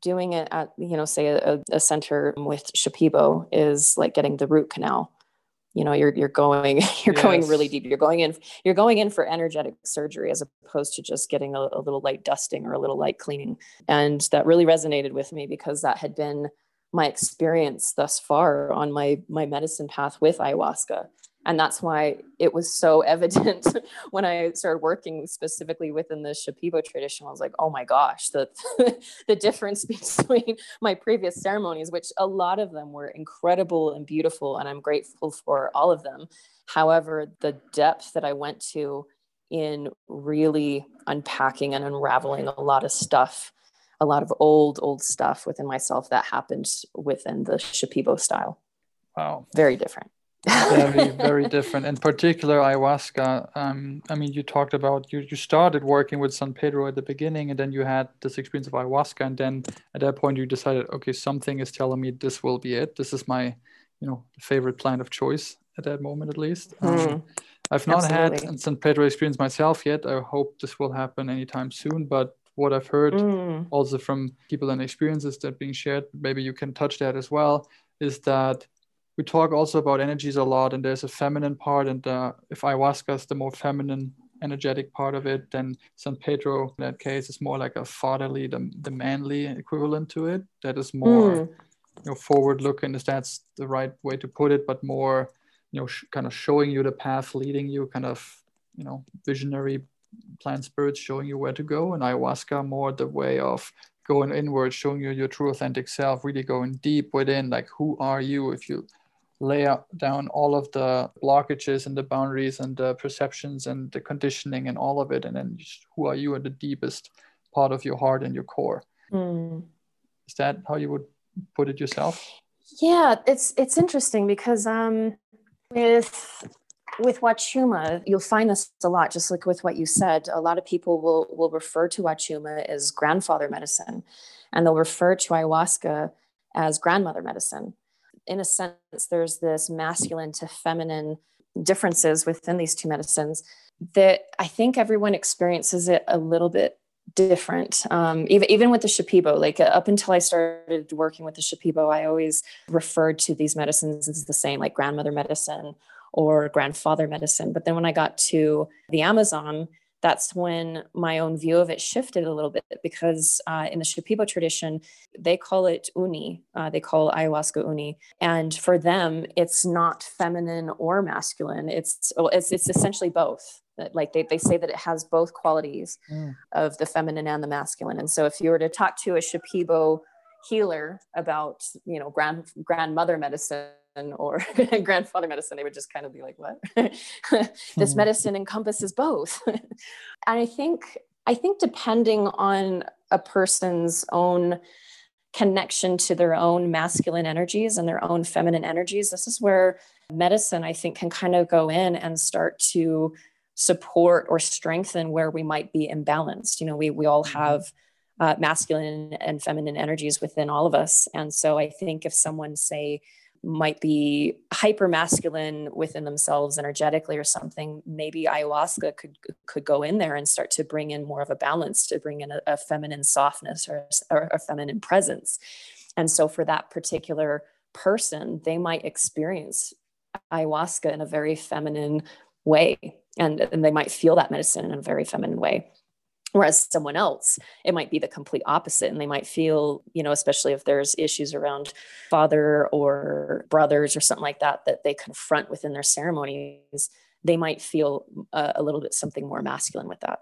doing it at you know say a, a center with Shipibo is like getting the root canal you know you're you're going you're yes. going really deep. You're going in you're going in for energetic surgery as opposed to just getting a, a, little light dusting or a little light cleaning. And that really resonated with me because that had been my experience thus far on my my medicine path with ayahuasca and that's why it was so evident when I started working specifically within the Shipibo tradition. I was like, oh my gosh, the the difference between my previous ceremonies, which a lot of them were incredible and beautiful, and I'm grateful for all of them. However, the depth that I went to in really unpacking and unraveling a lot of stuff a lot of old old stuff within myself that happened within the Shipibo style wow very different very very different in particular ayahuasca um, i mean you talked about you, you started working with san pedro at the beginning and then you had this experience of ayahuasca and then at that point you decided okay something is telling me this will be it this is my you know favorite plant of choice at that moment at least mm. um, i've not Absolutely. had a san pedro experience myself yet i hope this will happen anytime soon but what i've heard mm. also from people and experiences that being shared maybe you can touch that as well is that we talk also about energies a lot and there's a feminine part and uh, if ayahuasca is the more feminine energetic part of it then san pedro in that case is more like a fatherly the, the manly equivalent to it that is more mm. you know forward looking if that's the right way to put it but more you know sh- kind of showing you the path leading you kind of you know visionary plant spirits showing you where to go and ayahuasca more the way of going inward showing you your true authentic self really going deep within like who are you if you lay down all of the blockages and the boundaries and the perceptions and the conditioning and all of it and then who are you at the deepest part of your heart and your core mm. is that how you would put it yourself yeah it's it's interesting because um with with Wachuma, you'll find this a lot, just like with what you said. A lot of people will will refer to Wachuma as grandfather medicine, and they'll refer to ayahuasca as grandmother medicine in a sense, there's this masculine to feminine differences within these two medicines that I think everyone experiences it a little bit different. Um, even even with the Shipibo, like uh, up until I started working with the Shipibo, I always referred to these medicines as the same, like grandmother medicine or grandfather medicine. But then when I got to the Amazon, that's when my own view of it shifted a little bit because uh, in the Shipibo tradition, they call it uni. Uh, they call ayahuasca uni, and for them, it's not feminine or masculine. It's it's it's essentially both. Like they, they say that it has both qualities mm. of the feminine and the masculine. And so if you were to talk to a Shipibo healer about you know grand grandmother medicine or grandfather medicine, they would just kind of be like, "What? this hmm. medicine encompasses both." and I think I think depending on a person's own connection to their own masculine energies and their own feminine energies, this is where medicine I think can kind of go in and start to support or strengthen where we might be imbalanced. You know, we we all mm-hmm. have uh, masculine and feminine energies within all of us, and so I think if someone say might be hyper masculine within themselves energetically or something maybe ayahuasca could could go in there and start to bring in more of a balance to bring in a, a feminine softness or, or a feminine presence. And so for that particular person they might experience ayahuasca in a very feminine way and, and they might feel that medicine in a very feminine way whereas someone else it might be the complete opposite and they might feel you know especially if there's issues around father or brothers or something like that that they confront within their ceremonies they might feel a, a little bit something more masculine with that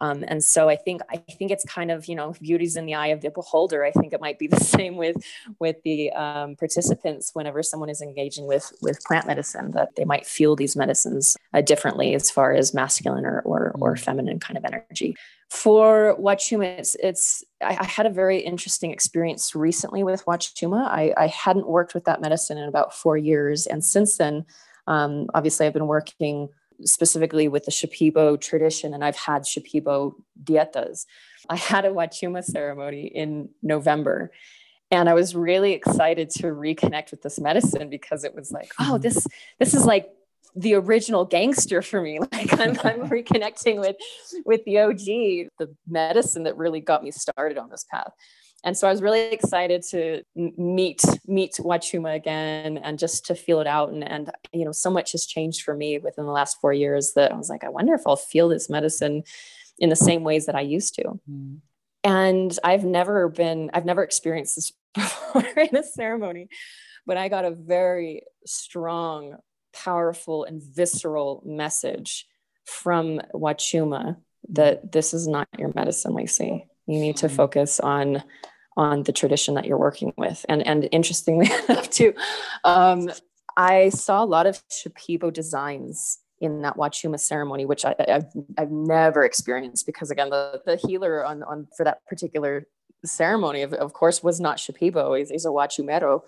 um, and so I think I think it's kind of you know beauty's in the eye of the beholder. I think it might be the same with with the um, participants whenever someone is engaging with with plant medicine that they might feel these medicines uh, differently as far as masculine or or, or mm. feminine kind of energy. For Wachuma, it's, it's I, I, had a very interesting experience recently with Wachuma. I, I hadn't worked with that medicine in about four years, and since then, um, obviously, I've been working specifically with the Shipibo tradition, and I've had Shipibo dietas. I had a Wachuma ceremony in November, and I was really excited to reconnect with this medicine because it was like, oh, this this is like the original gangster for me. Like I'm, I'm reconnecting with with the OG, the medicine that really got me started on this path and so I was really excited to meet meet Wachuma again and just to feel it out. And and you know, so much has changed for me within the last four years that I was like, I wonder if I'll feel this medicine in the same ways that I used to. Mm. And I've never been, I've never experienced this before in a ceremony, but I got a very strong, powerful, and visceral message from Wachuma that this is not your medicine, Lacey you need to focus on on the tradition that you're working with. And and interestingly enough, too, um, I saw a lot of Shipibo designs in that Wachuma ceremony, which I, have I've never experienced because again, the, the healer on, on for that particular ceremony, of, of course, was not Shipibo, he's, he's a Wachumero.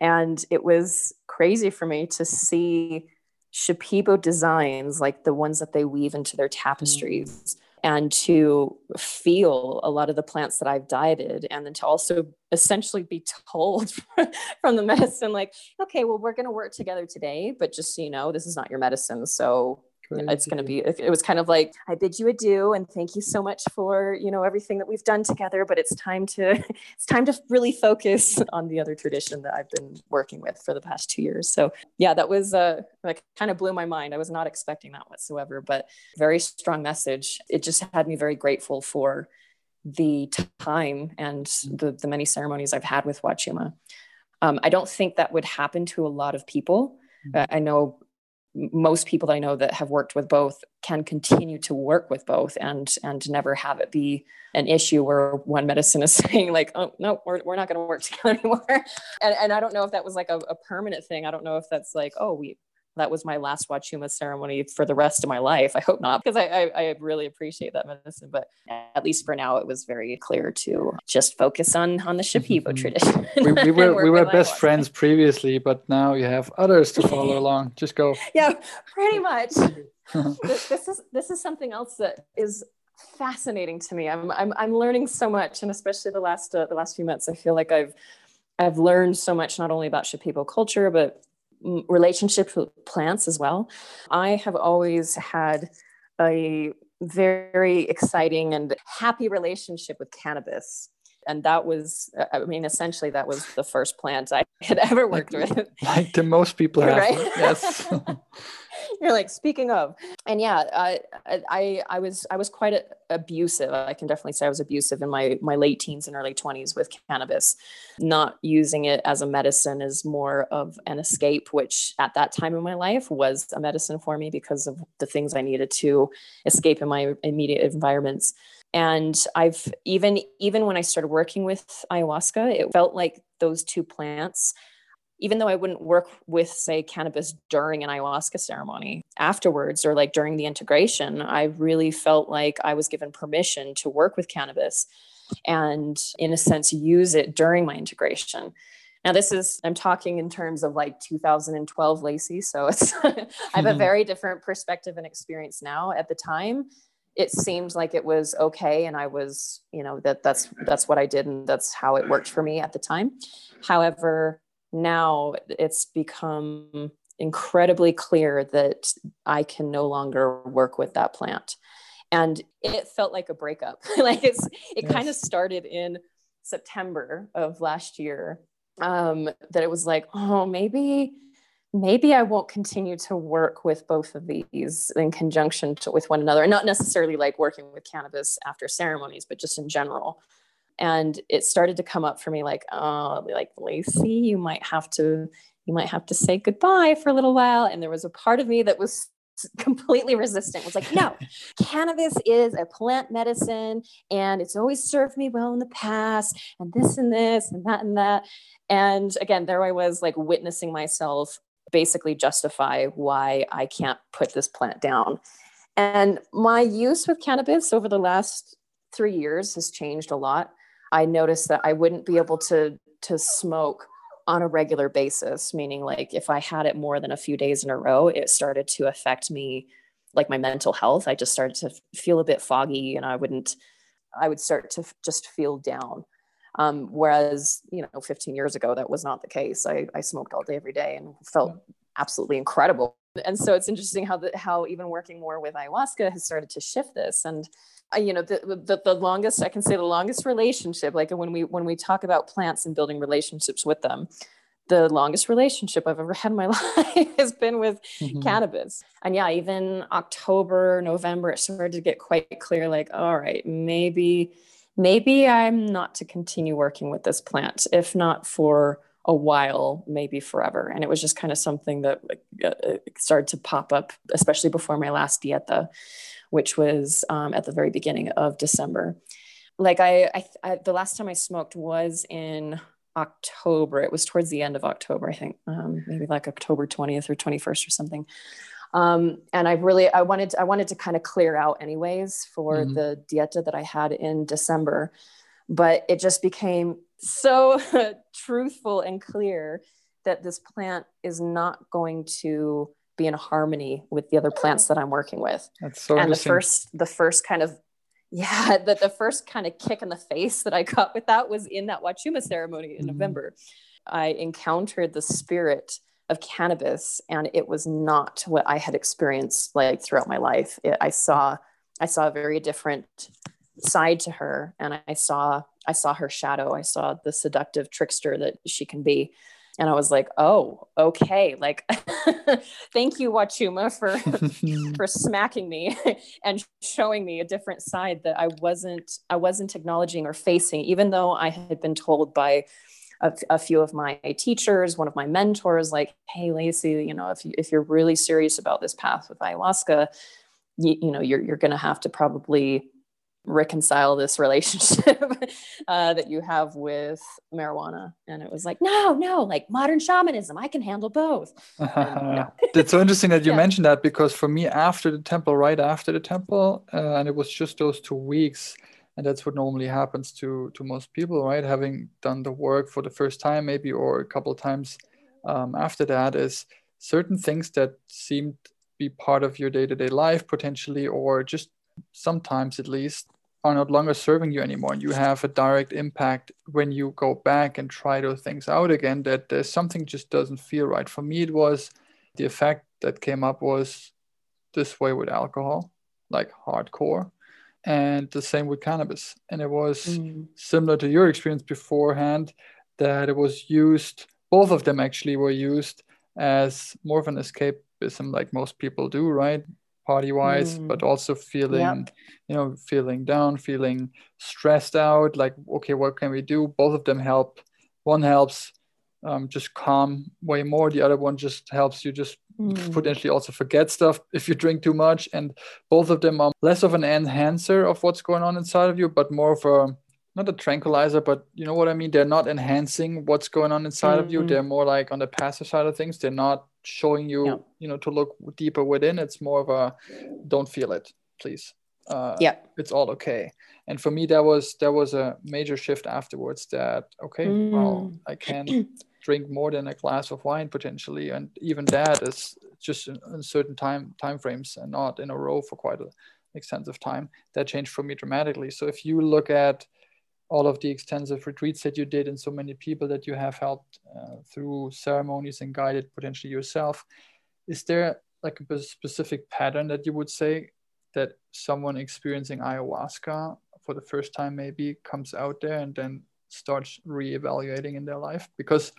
And it was crazy for me to see Shipibo designs like the ones that they weave into their tapestries. Mm and to feel a lot of the plants that I've dieted, and then to also essentially be told from the medicine, like, okay, well, we're going to work together today, but just so you know, this is not your medicine. So Crazy. it's going to be it was kind of like i bid you adieu and thank you so much for you know everything that we've done together but it's time to it's time to really focus on the other tradition that i've been working with for the past two years. So yeah that was uh like kind of blew my mind. I was not expecting that whatsoever but very strong message. It just had me very grateful for the time and the, the many ceremonies i've had with wachuma. Um, i don't think that would happen to a lot of people. Uh, i know most people that I know that have worked with both can continue to work with both and and never have it be an issue where one medicine is saying like oh no we're, we're not going to work together anymore. And, and I don't know if that was like a, a permanent thing. I don't know if that's like oh we that was my last Wachuma ceremony for the rest of my life. I hope not, because I, I, I, really appreciate that medicine. But at least for now, it was very clear to just focus on on the Shipibo tradition. we, we were we were best friends previously, but now you have others to follow along. Just go. Yeah, pretty much. this, this is this is something else that is fascinating to me. I'm I'm I'm learning so much, and especially the last uh, the last few months, I feel like I've I've learned so much not only about Shipibo culture, but relationships with plants as well. I have always had a very exciting and happy relationship with cannabis. And that was, uh, I mean, essentially, that was the first plant I had ever worked like, with. Like to most people have. Right? Yes. you're like speaking of and yeah I, I i was i was quite abusive i can definitely say i was abusive in my my late teens and early 20s with cannabis not using it as a medicine is more of an escape which at that time in my life was a medicine for me because of the things i needed to escape in my immediate environments and i've even even when i started working with ayahuasca it felt like those two plants even though I wouldn't work with, say, cannabis during an ayahuasca ceremony, afterwards or like during the integration, I really felt like I was given permission to work with cannabis and, in a sense, use it during my integration. Now, this is, I'm talking in terms of like 2012 Lacey. So it's, I have a mm-hmm. very different perspective and experience now. At the time, it seemed like it was okay. And I was, you know, that that's, that's what I did. And that's how it worked for me at the time. However, now it's become incredibly clear that I can no longer work with that plant. And it felt like a breakup. like it's it yes. kind of started in September of last year. Um, that it was like, oh, maybe, maybe I won't continue to work with both of these in conjunction to, with one another, and not necessarily like working with cannabis after ceremonies, but just in general. And it started to come up for me like, oh, like Lacey, you might have to, you might have to say goodbye for a little while. And there was a part of me that was completely resistant was like no cannabis is a plant medicine and it's always served me well in the past and this and this and that and that and again there i was like witnessing myself basically justify why I can't put this plant down. And my use with cannabis over the last three years has changed a lot. I noticed that I wouldn't be able to to smoke on a regular basis, meaning like if I had it more than a few days in a row, it started to affect me like my mental health. I just started to feel a bit foggy and I wouldn't I would start to just feel down. Um, whereas, you know, 15 years ago, that was not the case. I, I smoked all day, every day and felt absolutely incredible. And so it's interesting how the, how even working more with ayahuasca has started to shift this. And uh, you know, the, the, the longest I can say the longest relationship, like when we when we talk about plants and building relationships with them, the longest relationship I've ever had in my life has been with mm-hmm. cannabis. And yeah, even October, November, it started to get quite clear like, all right, maybe maybe I'm not to continue working with this plant, if not for a while, maybe forever. And it was just kind of something that uh, uh, started to pop up, especially before my last dieta, which was um, at the very beginning of December. Like I, I, I, the last time I smoked was in October. It was towards the end of October, I think, um, maybe like October 20th or 21st or something. Um, and I really I wanted to, I wanted to kind of clear out anyways for mm-hmm. the dieta that I had in December, but it just became so truthful and clear that this plant is not going to be in harmony with the other plants that I'm working with. That's so and the first the first kind of yeah, that the first kind of kick in the face that I got with that was in that Wachuma ceremony in mm-hmm. November. I encountered the spirit of cannabis and it was not what i had experienced like throughout my life. It, i saw i saw a very different side to her and i saw i saw her shadow. I saw the seductive trickster that she can be. And i was like oh okay like thank you wachuma for for smacking me and showing me a different side that i wasn't i wasn't acknowledging or facing even though i had been told by a, a, few of my teachers, one of my mentors, like, hey, Lacey, you know, if, you, if you're really serious about this path with ayahuasca, you, you know, you're, you're going to have to probably reconcile this relationship uh, that you have with marijuana. And it was like, no, no, like modern shamanism, I can handle both. And, It's so interesting that you yeah. mentioned that because for me, after the temple, right after the temple, uh, and it was just those two weeks, and that's what normally happens to to most people right? Having done the work for the first time maybe or a couple times um, after that is certain things that seem to be part of your day-to-day life potentially or just sometimes at least are not longer serving you anymore. And you have a direct impact when you go back and try those things out again that there's something just doesn't feel right. For me it was the effect that came up was this way with alcohol like hardcore and the same with cannabis. And it was mm. similar to your experience beforehand that it was used, both of them actually were used as more of an escapism, like most people do, right? Party wise, mm. but also feeling, yep. you know, feeling down, feeling stressed out. Like, okay, what can we do? Both of them help. One helps um, just calm way more. The other one just helps you just mm. potentially also forget stuff if you drink too much. And both of them are less of an enhancer of what's going on inside of you, but more of a not a tranquilizer, but you know what I mean. They're not enhancing what's going on inside mm-hmm. of you. Mm-hmm. They're more like on the passive side of things. They're not showing you, yeah. you know, to look deeper within. It's more of a don't feel it, please. Uh, yeah, it's all okay. And for me, that was that was a major shift afterwards. That okay, mm. well, I can drink more than a glass of wine potentially, and even that is just in, in certain time time frames and not in a row for quite an extensive time. That changed for me dramatically. So if you look at all of the extensive retreats that you did and so many people that you have helped uh, through ceremonies and guided potentially yourself, is there like a specific pattern that you would say that someone experiencing ayahuasca for the first time maybe comes out there and then starts reevaluating in their life because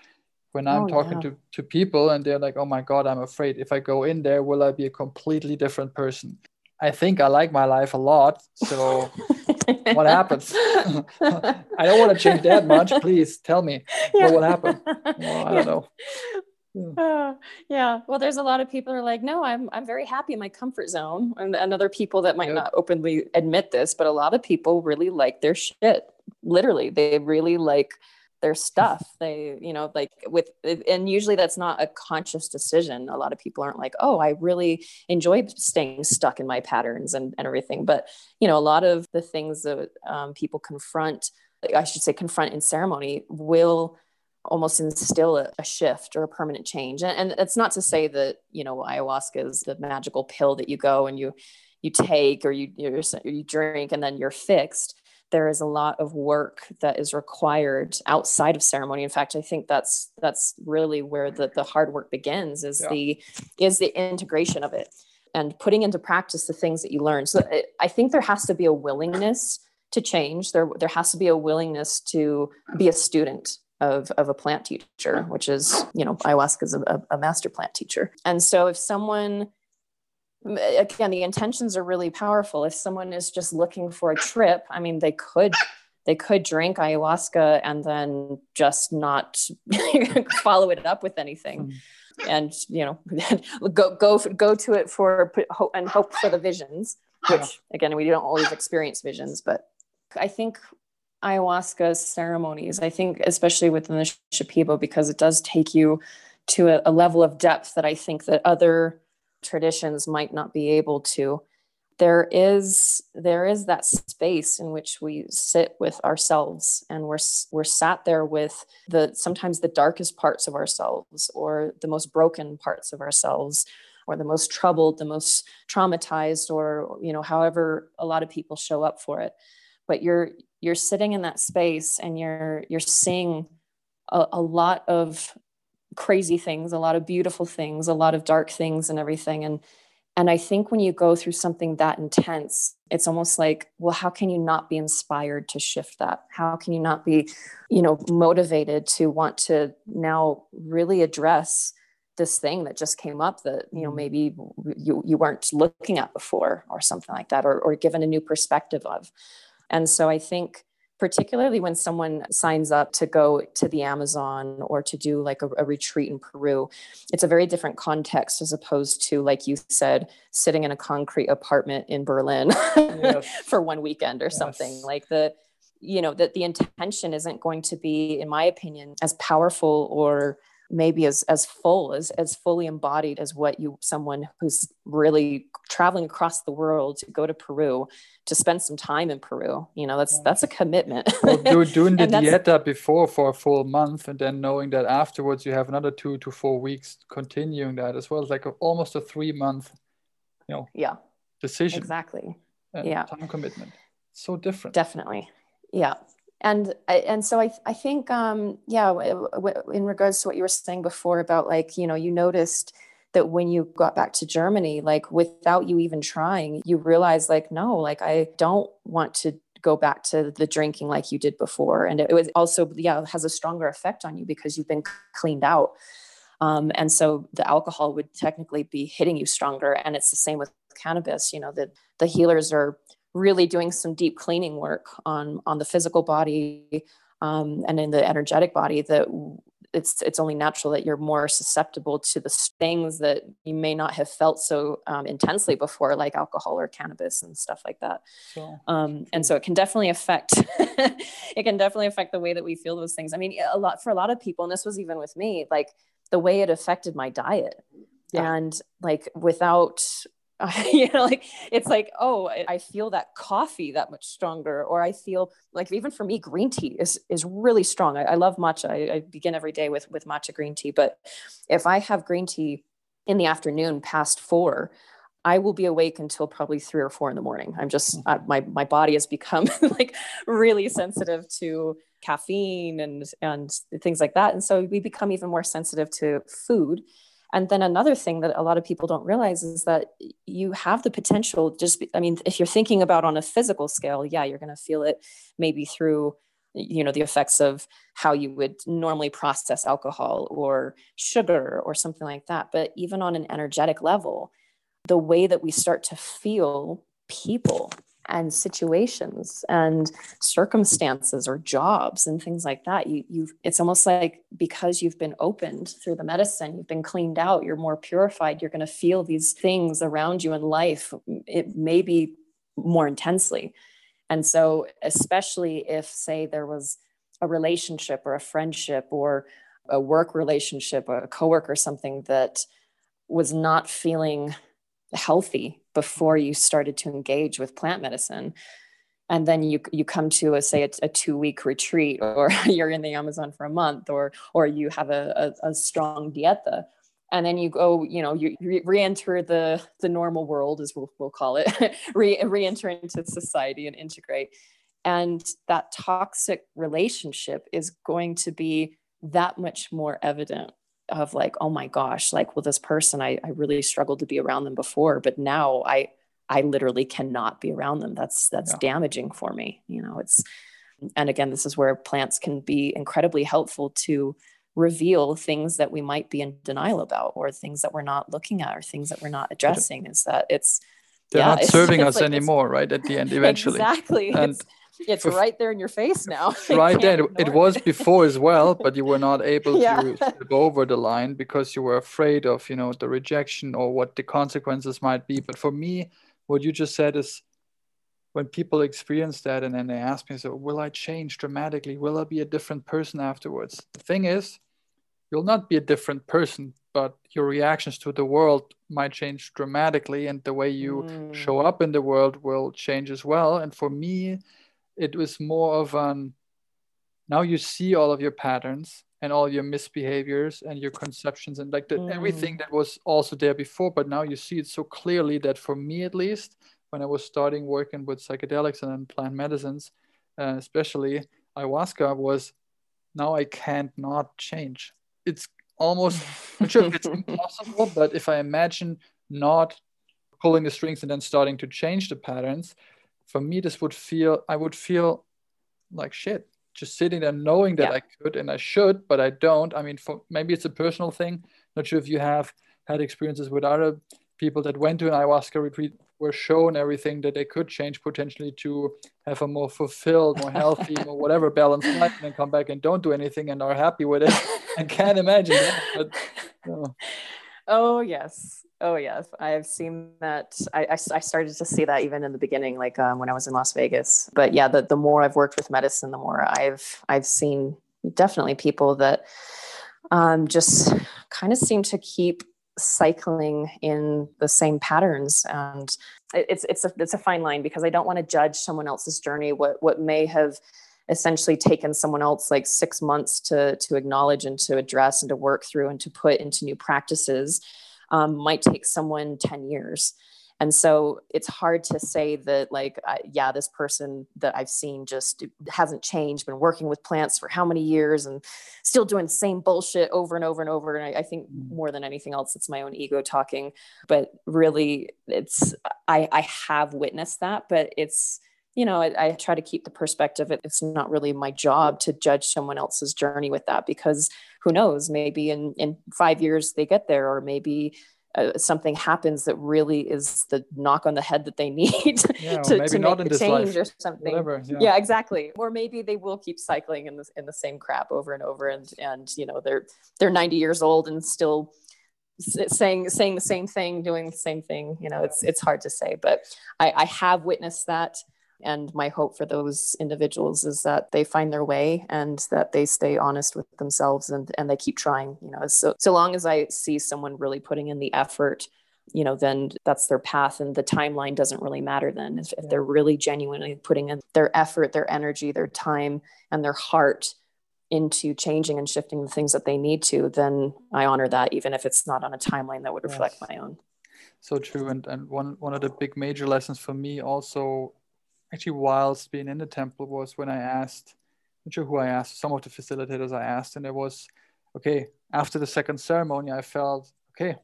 when I'm oh, talking yeah. to, to people and they're like, oh my God, I'm afraid if I go in there, will I be a completely different person? I think I like my life a lot. So what happens? I don't want to change that much. Please tell me yeah. what will happen. Well, I don't know. Uh, yeah. Well, there's a lot of people are like, no, I'm I'm very happy in my comfort zone, and, and other people that might not openly admit this, but a lot of people really like their shit. Literally, they really like their stuff. They you know like with and usually that's not a conscious decision. A lot of people aren't like oh i really enjoy staying stuck in my patterns and, and everything. But you know a lot of the things that um, people confront i should say confront in ceremony will almost instill a, a, shift or a permanent change. And, and it's not to say that you know ayahuasca is the magical pill that you go and you you take or you you drink and then you're fixed there is a lot of work that is required outside of ceremony. In fact i think that's that's really where the, the hard work begins is yeah. the is the integration of it and putting into practice the things that you learn. So it, i think there has to be a willingness to change. There there has to be a willingness to be a student of, of a plant teacher which is you know ayahuasca is a, a master plant teacher. And so if someone again the intentions are really powerful. If someone is just looking for a trip i mean they could they could drink ayahuasca and then just not follow it up with anything. Mm. and you know go go go to it for and hope for the visions which again we don't always experience visions but i think ayahuasca ceremonies i think especially within the shipibo because it does take you to a, a level of depth that i think that other traditions might not be able to there is there is that space in which we sit with ourselves and we're we're sat there with the sometimes the darkest parts of ourselves or the most broken parts of ourselves or the most troubled the most traumatized or you know however a lot of people show up for it. But you're you're sitting in that space and you're you're seeing a, a lot of crazy things, a lot of beautiful things, a lot of dark things and everything. And and I think when you go through something that intense, it's almost like, well, how can you not be inspired to shift that? How can you not be, you know, motivated to want to now really address this thing that just came up that, you know, mm-hmm. maybe you, you weren't looking at before or something like that, or, or given a new perspective of. And so I think particularly when someone signs up to go to the Amazon or to do like a, a, retreat in Peru. It's a very different context as opposed to, like you said, sitting in a concrete apartment in Berlin yes. for one weekend or yes. something. Like the, you know, that the intention isn't going to be, in my opinion, as powerful or maybe as as full as as fully embodied as what you someone who's really traveling across the world to go to Peru to spend some time in Peru you know that's that's a commitment. Well, do, doing the dieta before for a full month and then knowing that afterwards you have another two to four weeks continuing that as well as like a, almost a three month you know yeah decision. exactly. Yeah. time commitment. So different. Definitely. Yeah and and so I I think um, yeah in regards to what you were saying before about like you know you noticed that when you got back to Germany like without you even trying you realize like no like I don't want to go back to the drinking like you did before. And it, was also yeah has a stronger effect on you because you've been cleaned out. Um, and so the alcohol would technically be hitting you stronger. And it's the same with cannabis you know that the healers are really doing some deep cleaning work on on the physical body um, and in the energetic body that it's it's only natural that you're more susceptible to the things that you may not have felt so um, intensely before like alcohol or cannabis and stuff like that sure. um, and so it can definitely affect it can definitely affect the way that we feel those things i mean a lot for a lot of people and this was even with me like the way it affected my diet yeah. and like without you know like it's like oh i feel that coffee that much stronger or i feel like even for me green tea is is really strong. I, I love matcha. I, I, begin every day with with matcha green tea but if i have green tea in the afternoon past four I will be awake until probably three or four in the morning. I'm just my my body has become like really sensitive to caffeine and and things like that, and so we become even more sensitive to food and then another thing that a lot of people don't realize is that you have the potential just i mean if you're thinking about on a physical scale yeah you're going to feel it maybe through you know the effects of how you would normally process alcohol or sugar or something like that. But even on an energetic level the way that we start to feel people and situations and circumstances or jobs and things like that. You you it's almost like because you've been opened through the medicine you've been cleaned out you're more purified you're going to feel these things around you in life it may be more intensely. And so especially if say there was a relationship or a friendship or a work relationship or a coworker or something that was not feeling healthy before you started to engage with plant medicine. And then you you come to a say a, a, two week retreat or you're in the amazon for a month or or you have a, a, a strong dieta. And then you go you know you re-enter the the normal world as we'll, we'll call it re- re-enter into society and integrate. And that toxic relationship is going to be that much more evident of like oh my gosh like well this person I, I really struggled to be around them before but now i i literally cannot be around them. That's that's yeah. damaging for me you know it's and again this is where plants can be incredibly helpful to reveal things that we might be in denial about or things that we're not looking at or things that we're not addressing is that it's they're yeah, not serving us like anymore right at the end eventually. Exactly. And it's, it's right there in your face now. right there. It was before as well, but you were not able yeah. to step over the line because you were afraid of, you know, the rejection or what the consequences might be. But for me, what you just said is when people experience that and then they ask me, so will I change dramatically? Will I be a different person afterwards? The thing is, you'll not be a different person, but your reactions to the world might change dramatically and the way you mm. show up in the world will change as well. And for me, it was more of an now you see all of your patterns and all your misbehaviors and your conceptions and like the, mm. everything that was also there before but now you see it so clearly that for me at least when i was starting working with psychedelics and plant medicines uh, especially ayahuasca was now i can't not change it's almost I'm sure it's impossible but if i imagine not pulling the strings and then starting to change the patterns for me this would feel i would feel like shit just sitting there knowing that yeah. i could and i should but i don't i mean for maybe it's a personal thing not sure if you have had experiences with other people that went to an ayahuasca retreat were shown everything that they could change potentially to have a more fulfilled more healthy or whatever balanced life and then come back and don't do anything and are happy with it i can't imagine that but you know. Oh yes Oh yes, I've seen that. I, I, I, started to see that even in the beginning, like um, when I was in Las Vegas. But yeah, the, the more I've worked with medicine, the more I've I've seen definitely people that um, just kind of seem to keep cycling in the same patterns, and it's it's a it's a fine line because I don't want to judge someone else's journey. What what may have essentially taken someone else like six months to to acknowledge and to address and to work through and to put into new practices um, might take someone 10 years. And so it's hard to say that like I, yeah this person that i've seen just hasn't changed been working with plants for how many years and still doing the same bullshit over and over and over. And i, I think mm. more than anything else it's my own ego talking. But really it's i i have witnessed that but it's you know, I, I, try to keep the perspective. It's not really my job to judge someone else's journey with that because who knows, maybe in, in five years they get there, or maybe uh, something happens that really is the knock on the head that they need yeah, to, to make the change life. or something. Whatever, yeah. yeah. exactly. Or maybe they will keep cycling in the in the same crap over and over, and and you know they're they're 90 years old and still saying saying the same thing, doing the same thing. You know, it's it's hard to say, but I, I have witnessed that and my hope for those individuals is that they find their way and that they stay honest with themselves and, and they keep trying. You know, so so long as I see someone really putting in the effort, you know, then that's their path and the timeline doesn't really matter then. If, if they're really genuinely putting in their effort, their energy, their time, and their heart into changing and shifting the things that they need to, then I honor that, even if it's not on a timeline that would reflect yes. my own. So true. And and one one of the big major lessons for me also actually whilst being in the temple was when I asked, I'm not sure who I asked, some of the facilitators I asked, and it was, okay, after the second ceremony, I felt, okay,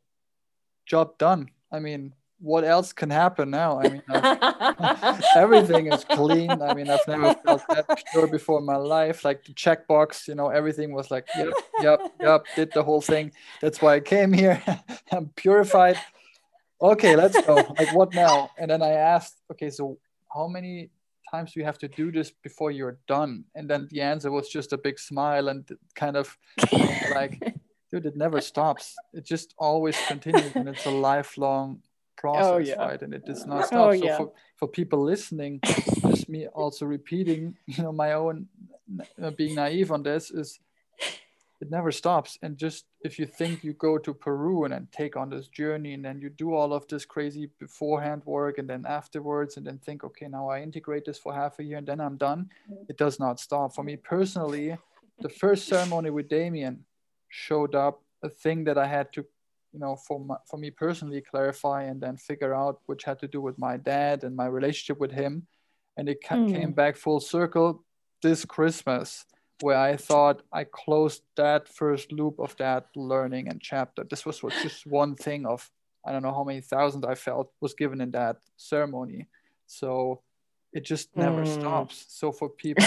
job done. I mean, what else can happen now? I mean, everything is clean. I mean, I've never felt that pure before in my life. Like the checkbox, you know, everything was like, yep, yep, yep, did the whole thing. That's why I came here. I'm purified. Okay, let's go. Like, what now? And then I asked, okay, so how many times do you have to do this before you're done? And then the answer was just a big smile and kind of like, dude, it never stops. It just always continues and it's a lifelong process, oh, yeah. right? And it does not oh, stop. Oh, so yeah. for, for people listening, just me also repeating, you know, my own uh, being naive on this is it never stops. And just if you think you go to Peru and then take on this journey and then you do all of this crazy beforehand work and then afterwards and then think, okay, now I integrate this for half a year and then I'm done, mm-hmm. it does not stop. For me personally, the first ceremony with Damien showed up a thing that I had to you know for my, for me personally clarify and then figure out which had to do with my dad and my relationship with him and it mm. came back full circle this christmas where i thought i closed that first loop of that learning and chapter this was just one thing of i don't know how many thousands i felt was given in that ceremony so it just never mm. stops so for people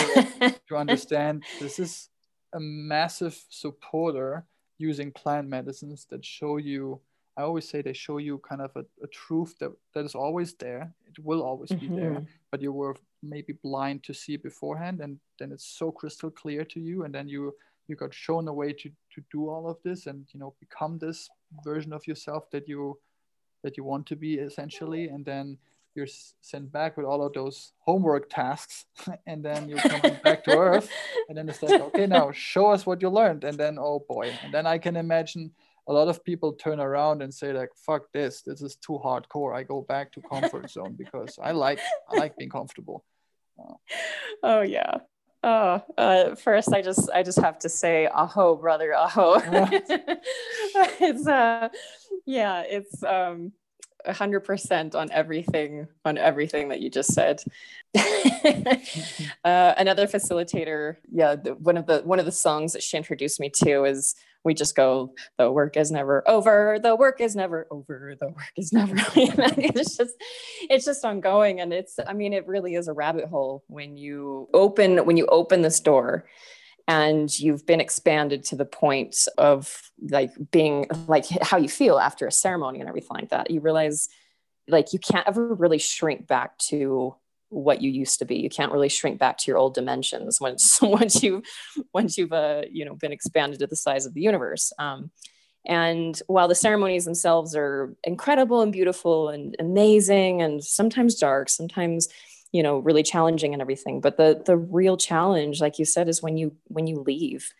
to understand this is a massive supporter using plant medicines that show you i always say they show you kind of a, a truth that, that is always there it will always mm-hmm. be there mm-hmm. but you were maybe blind to see beforehand and then it's so crystal clear to you and then you you got shown a way to to do all of this and you know become this version of yourself that you that you want to be essentially. And then you're sent back with all of those homework tasks and then you're coming back to earth. And then it's like okay now show us what you learned. And then oh boy. And then i can imagine a lot of people turn around and say like fuck this. This is too hardcore. I go back to comfort zone because i like i like being comfortable oh yeah Oh, uh, first I just I just have to say aho, brother, aho. it's uh, yeah, it's um, 100% on everything on everything that you just said uh, another facilitator yeah the, one of the one of the songs that she introduced me to is we just go the work is never over the work is never over the work is never it's just it's just ongoing and it's i mean it really is a rabbit hole when you open when you open this door and you've been expanded to the point of like being like how you feel after a ceremony and everything like that you realize like you can't ever really shrink back to what you used to be. You can't really shrink back to your old dimensions once once you once you've uh, you know been expanded to the size of the universe. Um, and while the ceremonies themselves are incredible and beautiful and amazing and sometimes dark sometimes you know really challenging and everything but the the real challenge like you said is when you when you leave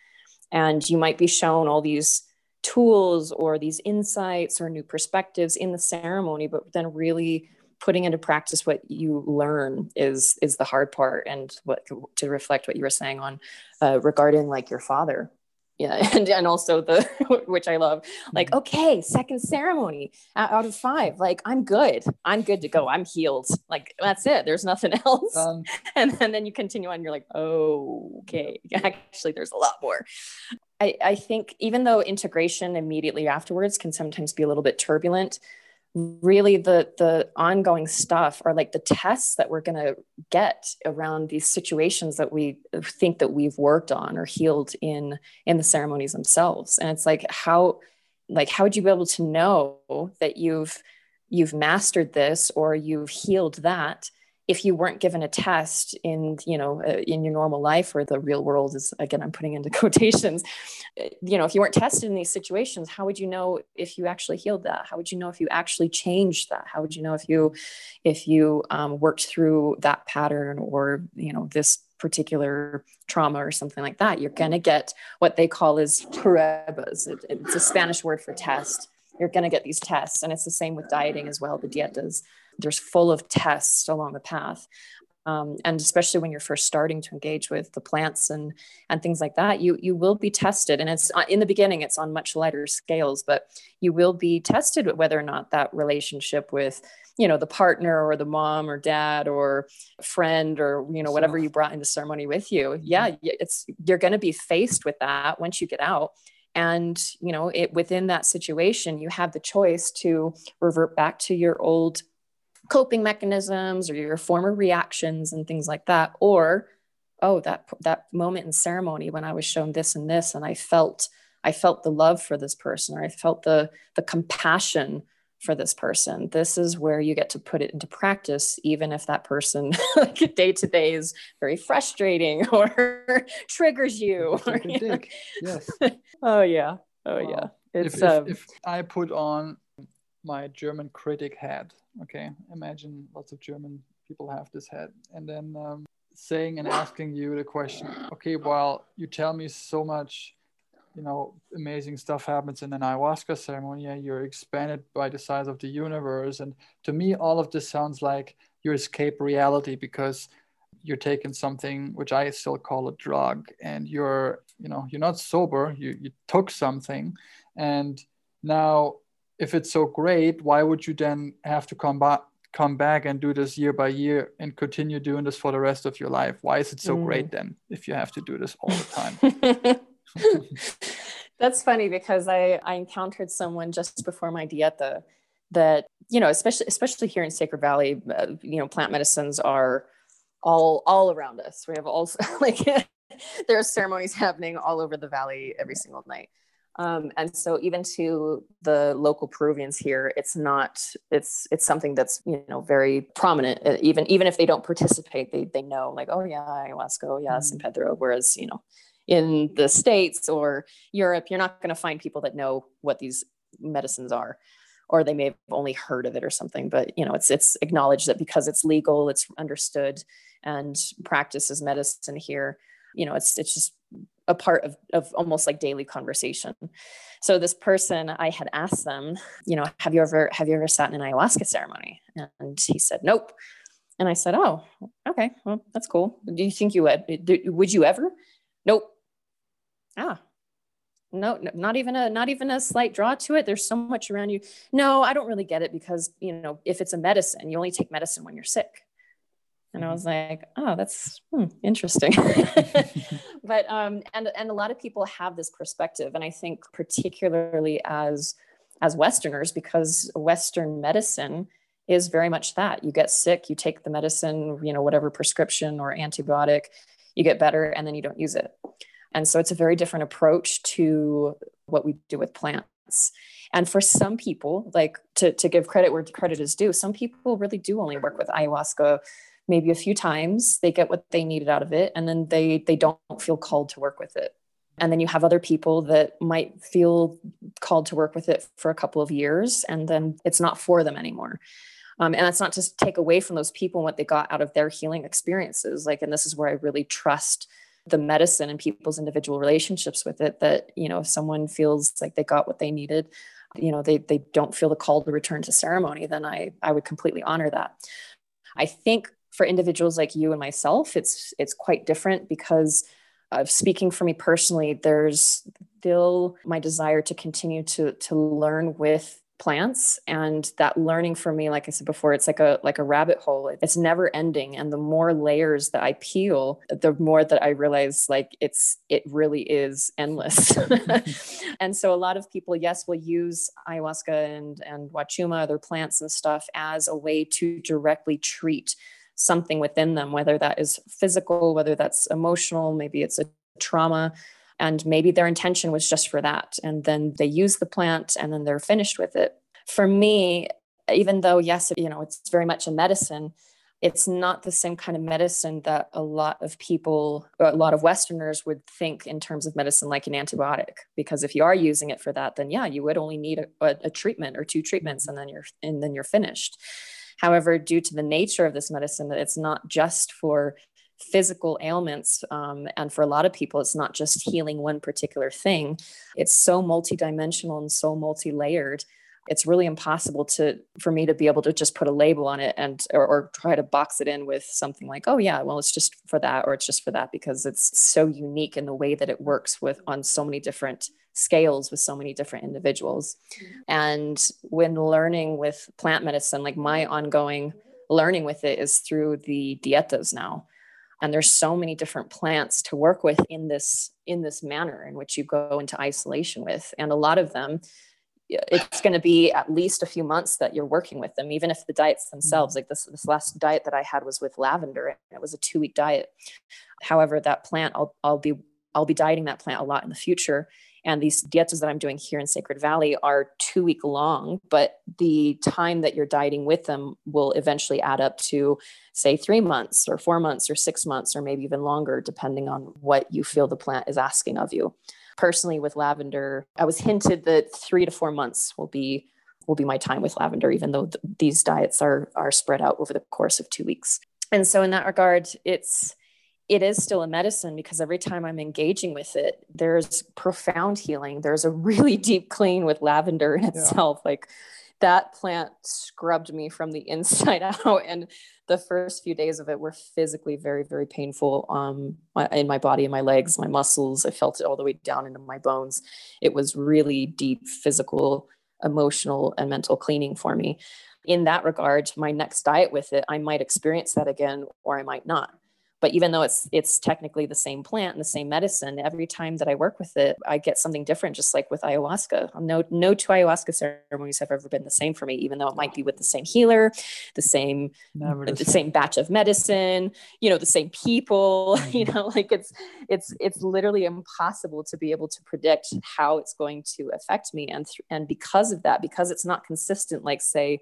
and you might be shown all these tools or these insights or new perspectives in the ceremony but then really putting into practice what you learn is is the hard part and what to reflect what you were saying on uh, regarding like your father. Yeah and, and also the which i love like mm-hmm. okay second ceremony out of five like i'm good. I'm good to go. I'm healed. Like that's it. There's nothing else. Um, and, and then you continue on. You're like oh okay actually there's a lot more. I, I think even though integration immediately afterwards can sometimes be a little bit turbulent really the the ongoing stuff are like the tests that we're going to get around these situations that we think that we've worked on or healed in in the ceremonies themselves. And it's like how like how would you be able to know that you've you've mastered this or you've healed that if you weren't given a test in you know uh, in your normal life or the real world is again i'm putting into quotations uh, you know if you weren't tested in these situations how would you know if you actually healed that? How would you know if you actually changed that? How would you know if you if you um, worked through that pattern or you know this particular trauma or something like that? You're going to get what they call as pruebas it, it's a spanish word for test. You're going to get these tests and it's the same with dieting as well the dietas there's full of tests along the path um, and especially when you're first starting to engage with the plants and and things like that you you will be tested. And it's uh, in the beginning it's on much lighter scales but you will be tested whether or not that relationship with you know the partner or the mom or dad or friend or you know whatever you brought into ceremony with you. Yeah it's you're going to be faced with that once you get out. And you know it within that situation you have the choice to revert back to your old coping mechanisms or your former reactions and things like that or oh that that moment in ceremony when i was shown this and this and i felt i felt the love for this person or i felt the the compassion for this person this is where you get to put it into practice even if that person like day to day is very frustrating or triggers you or, you yes. Oh yeah. Oh wow. yeah. It's if, um, if, if i put on my german critic hat okay imagine lots of german people have this hat. And then um, saying and asking you the question okay well you tell me so much you know amazing stuff happens in an ayahuasca ceremony you're expanded by the size of the universe. And to me all of this sounds like you escape reality because you're taking something which i still call a drug and you're you know you're not sober you, you took something. And now if it's so great why would you then have to come back come back and do this year by year and continue doing this for the rest of your life why is it so mm. great then if you have to do this all the time That's funny because I, I encountered someone just before my dieta that, you know, especially, especially here in Sacred Valley, uh, you know, plant medicines are all, all around us. We have all like, there are ceremonies happening all over the Valley every single night. Um, and so even to the local Peruvians here, it's not, it's, it's something that's, you know, very prominent. Uh, even, even if they don't participate, they, they know like, oh yeah, ayahuasca, oh yeah, mm-hmm. San Pedro. Whereas, you know, in the States or Europe, you're not going to find people that know what these medicines are or they may have only heard of it or something but you know it's it's acknowledged that because it's legal it's understood and practice as medicine here you know it's it's just a part of, of almost like daily conversation. So this person i had asked them you know have you ever have you ever sat in an ayahuasca ceremony? And he said nope. And i said oh okay. Well that's cool. Do you think you would would you ever? Nope. Ah no, not even a not even a slight draw to it. There's so much around you. No i don't really get it because you know if it's a medicine you only take medicine when you're sick and i was mm-hmm. like oh that's hmm, interesting but um and and a lot of people have this perspective and i think particularly as as westerners because western medicine is very much that you get sick you take the medicine you know whatever prescription or antibiotic you get better and then you don't use it and so it's a very different approach to what we do with plants. And for some people, like to, to give credit where credit is due, some people really do only work with ayahuasca maybe a few times. They get what they needed out of it, and then they they don't feel called to work with it. And then you have other people that might feel called to work with it for a couple of years, and then it's not for them anymore. Um, and that's not to take away from those people and what they got out of their healing experiences. Like, and this is where I really trust the medicine and people's individual relationships with it that you know if someone feels like they got what they needed you know they they don't feel the call to return to ceremony then i i would completely honor that i think for individuals like you and myself it's it's quite different because of speaking for me personally there's still my desire to continue to to learn with plants. And that learning for me like i said before it's like a like a rabbit hole. It's never ending. And the more layers that i peel the more that i realize like it's it really is endless. And so a lot of people yes will use ayahuasca and and wachuma other plants and stuff as a way to directly treat something within them whether that is physical whether that's emotional maybe it's a trauma and maybe their intention was just for that. And then they use the plant and then they're finished with it. For me, even though, yes, you know, it's very much a medicine, it's not the same kind of medicine that a lot of people, a lot of Westerners would think in terms of medicine like an antibiotic. Because if you are using it for that, then yeah, you would only need a, a, a treatment or two treatments, and then you're and then you're finished. However, due to the nature of this medicine, that it's not just for physical ailments. Um, and for a lot of people, it's not just healing one particular thing, it's so multidimensional and so multi layered. It's really impossible to for me to be able to just put a label on it and or, or try to box it in with something like, oh yeah, well it's just for that or it's just for that because it's so unique in the way that it works with on so many different scales with so many different individuals. And when learning with plant medicine, like my ongoing learning with it is through the dietas now and there's so many different plants to work with in this in this manner in which you go into isolation with and a lot of them it's going to be at least a few months that you're working with them even if the diets themselves mm-hmm. like this this last diet that i had was with lavender and it was a two week diet however that plant i'll, I'll be i'll be dieting that plant a lot in the future and these dietas that I'm doing here in Sacred Valley are two week long, but the time that you're dieting with them will eventually add up to, say, three months or four months or six months or maybe even longer, depending on what you feel the plant is asking of you. Personally, with lavender, I was hinted that three to four months will be will be my time with lavender, even though th- these diets are are spread out over the course of two weeks. And so, in that regard, it's it is still a medicine because every time I'm engaging with it, there's profound healing. There's a really deep clean with lavender in itself. Yeah. Like that plant scrubbed me from the inside out. And the first few days of it were physically very, very painful um, in my body my legs, my muscles. I felt it all the way down into my bones. It was really deep physical, emotional, and mental cleaning for me. In that regard, my next diet with it, I might experience that again or I might not but even though it's it's technically the same plant and the same medicine every time that i work with it i get something different just like with ayahuasca. No no two ayahuasca ceremonies have ever been the same for me even though it might be with the same healer the same the, the same. batch of medicine you know the same people mm-hmm. you know like it's it's it's literally impossible to be able to predict how it's going to affect me. And th- and because of that because it's not consistent like say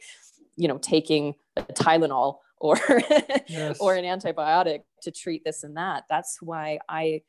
you know taking a tylenol or yes. or an antibiotic to treat this and that. That's why I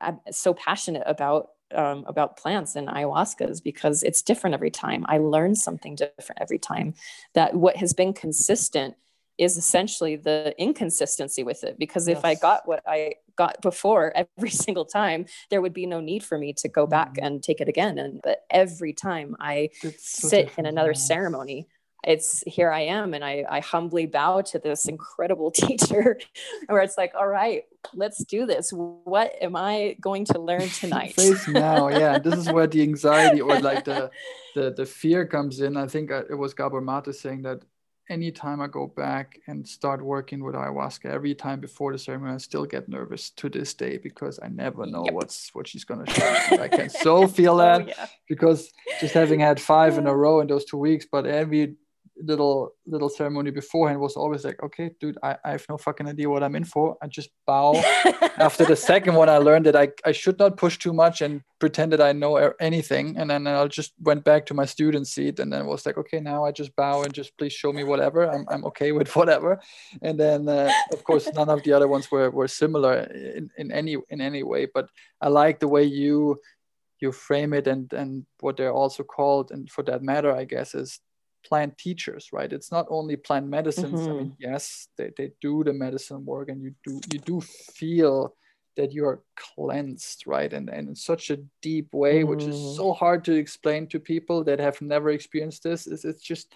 I'm so passionate about um, about plants and ayahuascas because it's different every time. I learn something different every time. That what has been consistent is essentially the inconsistency with it. Because if yes. I got what I got before every single time, there would be no need for me to go back mm. and take it again. And but every time I sit in another ceremony, it's here I am and I, I humbly bow to this incredible teacher where it's like, all right, let's do this. What am I going to learn tonight? Face now, yeah. This is where the anxiety or like the the, the fear comes in. I think uh, it was Gabor Mate saying that anytime I go back and start working with ayahuasca, every time before the ceremony, I still get nervous to this day because I never know yep. what's what she's gonna show. I can so feel oh, that oh, yeah. because just having had five in a row in those two weeks, but every little little ceremony beforehand was always like, okay, dude, I, I have no fucking idea what I'm in for. I just bow. After the second one, I learned that I, I should not push too much and pretend that I know anything. And then I just went back to my student seat and then was like, okay, now I just bow and just please show me whatever. I'm, I'm okay with whatever. And then uh, of course none of the other ones were, were similar in, in any in any way. But I like the way you you frame it and and what they're also called and for that matter i guess is plant teachers right it's not only plant medicines mm-hmm. i mean mm-hmm. yes they, they do the medicine work and you do you do feel that you're cleansed right and, and in such a deep way mm-hmm. which is so hard to explain to people that have never experienced this is it's just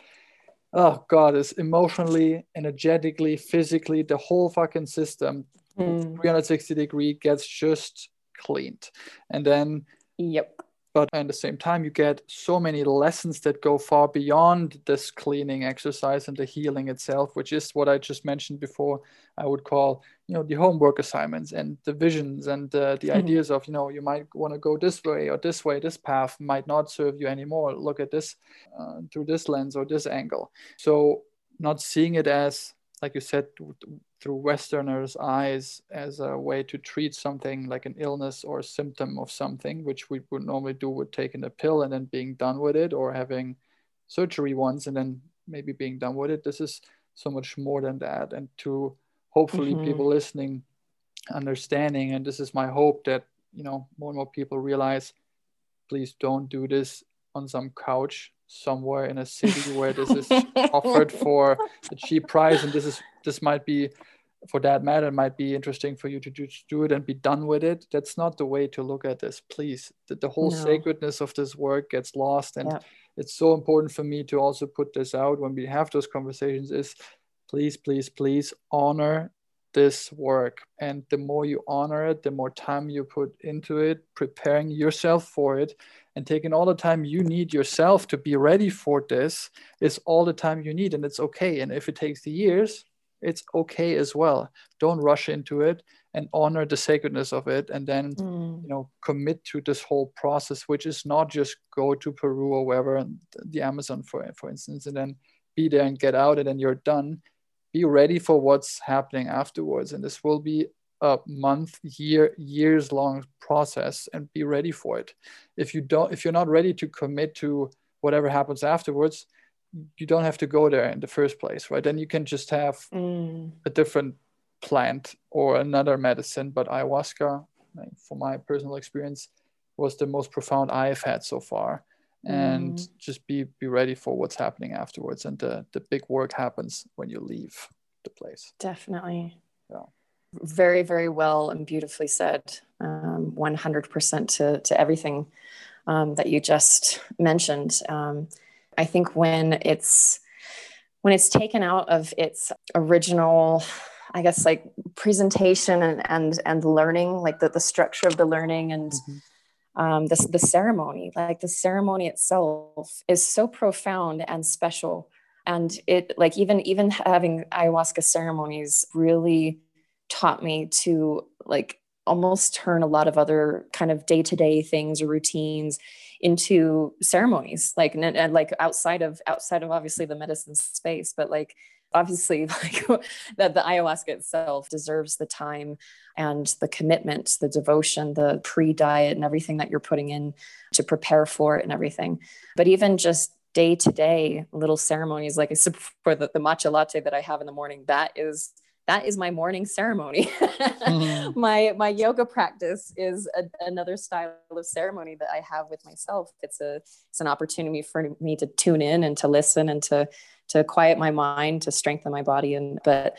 oh god it's emotionally energetically physically the whole fucking system mm. 360 degree gets just cleaned and then yep but at the same time you get so many lessons that go far beyond this cleaning exercise and the healing itself which is what i just mentioned before i would call you know the homework assignments and the visions and uh, the mm-hmm. ideas of you know you might want to go this way or this way this path might not serve you anymore look at this uh, through this lens or this angle so not seeing it as like you said through Westerners' eyes as a way to treat something like an illness or a symptom of something, which we would normally do with taking a pill and then being done with it, or having surgery once and then maybe being done with it. This is so much more than that. And to hopefully mm-hmm. people listening, understanding, and this is my hope that you know more and more people realize, please don't do this on some couch somewhere in a city where this is offered for a cheap price and this is this might be for that matter it might be interesting for you to do, to do it and be done with it that's not the way to look at this please the, the whole no. sacredness of this work gets lost and yeah. it's so important for me to also put this out when we have those conversations is please please please honor this work and the more you honor it the more time you put into it preparing yourself for it and taking all the time you need yourself to be ready for this is all the time you need and it's okay. And if it takes the years it's okay as well. Don't rush into it and honor the sacredness of it and then mm. you know commit to this whole process which is not just go to peru or wherever the amazon for for instance and then be there and get out and then you're done. Be ready for what's happening afterwards and this will be a month year years long process and be ready for it. If you don't if you're not ready to commit to whatever happens afterwards you don't have to go there in the first place right? Then you can just have mm. a different plant or another medicine. But ayahuasca for my personal experience was the most profound i've had so far. And mm. just be be ready for what's happening afterwards. And the the big work happens when you leave the place. Definitely. Yeah very very well and beautifully said um, 100% to, to everything um, that you just mentioned. Um, i think when it's when it's taken out of its original i guess like presentation and and, and learning like the, the structure of the learning and mm-hmm. um, the, the ceremony like the ceremony itself is so profound and special. And it like even even having ayahuasca ceremonies really taught me to like almost turn a lot of other kind of day-to-day things or routines into ceremonies like and, and like outside of outside of obviously the medicine space but like obviously like that the ayahuasca itself deserves the time and the commitment the devotion the pre-diet and everything that you're putting in to prepare for it and everything. But even just day to day little ceremonies like i said for the, the matcha latte that i have in the morning that is that is my morning ceremony. mm-hmm. My my yoga practice is a, another style of ceremony that I have with myself. It's a it's an opportunity for me to tune in and to listen and to to quiet my mind, to strengthen my body. And but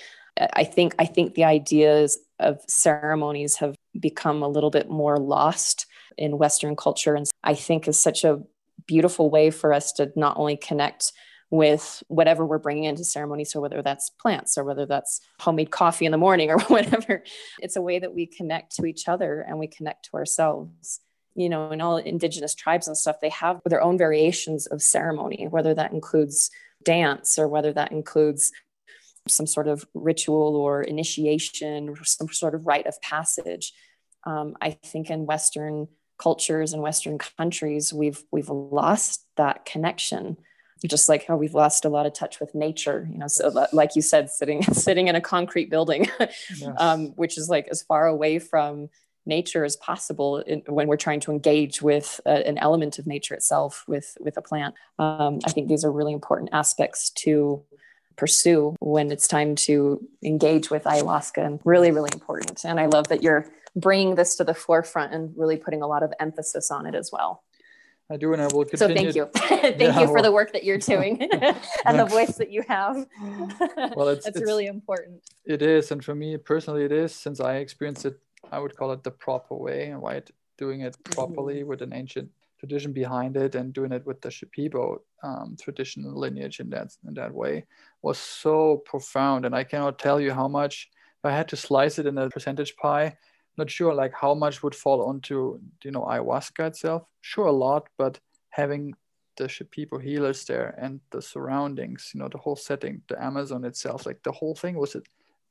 I think I think the ideas of ceremonies have become a little bit more lost in Western culture, and I think is such a beautiful way for us to not only connect with whatever we're bringing into ceremony. So, whether that's plants or whether that's homemade coffee in the morning or whatever, it's a way that we connect to each other and we connect to ourselves. You know, in all indigenous tribes and stuff, they have their own variations of ceremony, whether that includes dance or whether that includes some sort of ritual or initiation or some sort of rite of passage. Um, I think in Western cultures and Western countries, we've we've lost that connection just like how we've lost a lot of touch with nature you know so like you said sitting sitting in a concrete building yes. um, which is like as far away from nature as possible in, when we're trying to engage with a, an element of nature itself with with a plant. Um, i think these are really important aspects to pursue when it's time to engage with ayahuasca and really really important. And i love that you're bringing this to the forefront and really putting a lot of emphasis on it as well I do, and I will continue. So thank you, thank yeah, you for the work that you're doing and the voice that you have. Well, it's, it's, really important. It is, and for me personally, it is since I experienced it. I would call it the proper way, and right? Doing it properly mm-hmm. with an ancient tradition behind it, and doing it with the Shipibo um, traditional lineage in that in that way was so profound. And I cannot tell you how much. If I had to slice it in a percentage pie, not sure like how much would fall onto you know ayahuasca itself. Sure a lot but having the Shipibo healers there and the surroundings you know the whole setting the amazon itself like the whole thing was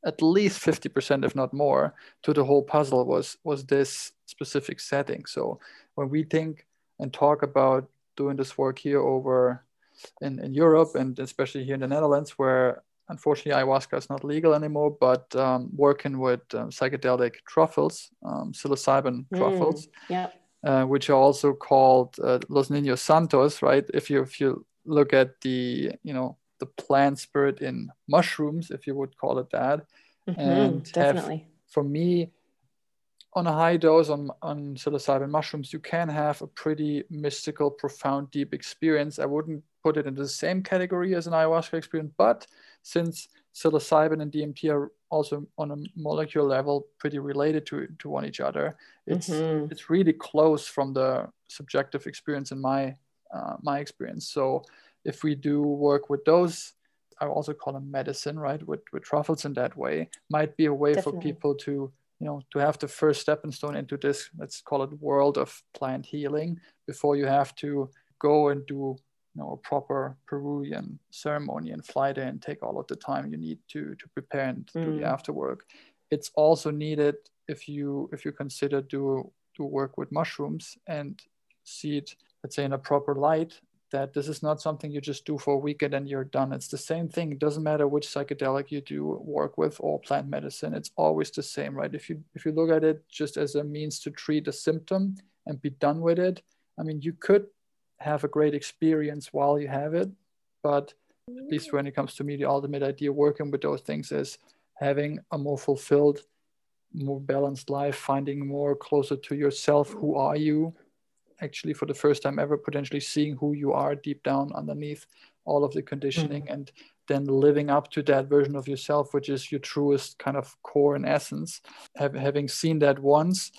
at least 50% if not more to the whole puzzle was was this specific setting. So when we think and talk about doing this work here over in, in europe and especially here in the netherlands where unfortunately ayahuasca is not legal anymore but um, working with um, psychedelic truffles um, psilocybin mm, truffles yeah. uh, which are also called uh, los niños santos right? If you if you look at the you know the plant spirit in mushrooms if you would call it that mm-hmm, and definitely. have, for me on a high dose on, on psilocybin mushrooms you can have a pretty mystical profound deep experience. I wouldn't put it into the same category as an ayahuasca experience but since psilocybin and DMT are also on a molecular level pretty related to, to one each other. It's mm-hmm. it's really close from the subjective experience in my uh, my experience. So if we do work with those, I also call them medicine, right? With with truffles in that way, might be a way Definitely. for people to you know to have the first stepping stone into this let's call it world of plant healing before you have to go and do know a proper Peruvian ceremony and fly there and take all of the time you need to to prepare and mm. do the mm. after work. It's also needed if you if you consider do do work with mushrooms and see it let's say in a proper light that this is not something you just do for a weekend and you're done. It's the same thing. It doesn't matter which psychedelic you do work with or plant medicine. It's always the same, right? If you if you look at it just as a means to treat a symptom and be done with it, I mean, you could have a great experience while you have it, but at least when it comes to me, the ultimate idea working with those things is having a more fulfilled, more balanced life, finding more closer to yourself. Who are you? Actually, for the first time ever, potentially seeing who you are deep down underneath all of the conditioning mm-hmm. and then living up to that version of yourself, which is your truest kind of core and essence. Have, having seen that once,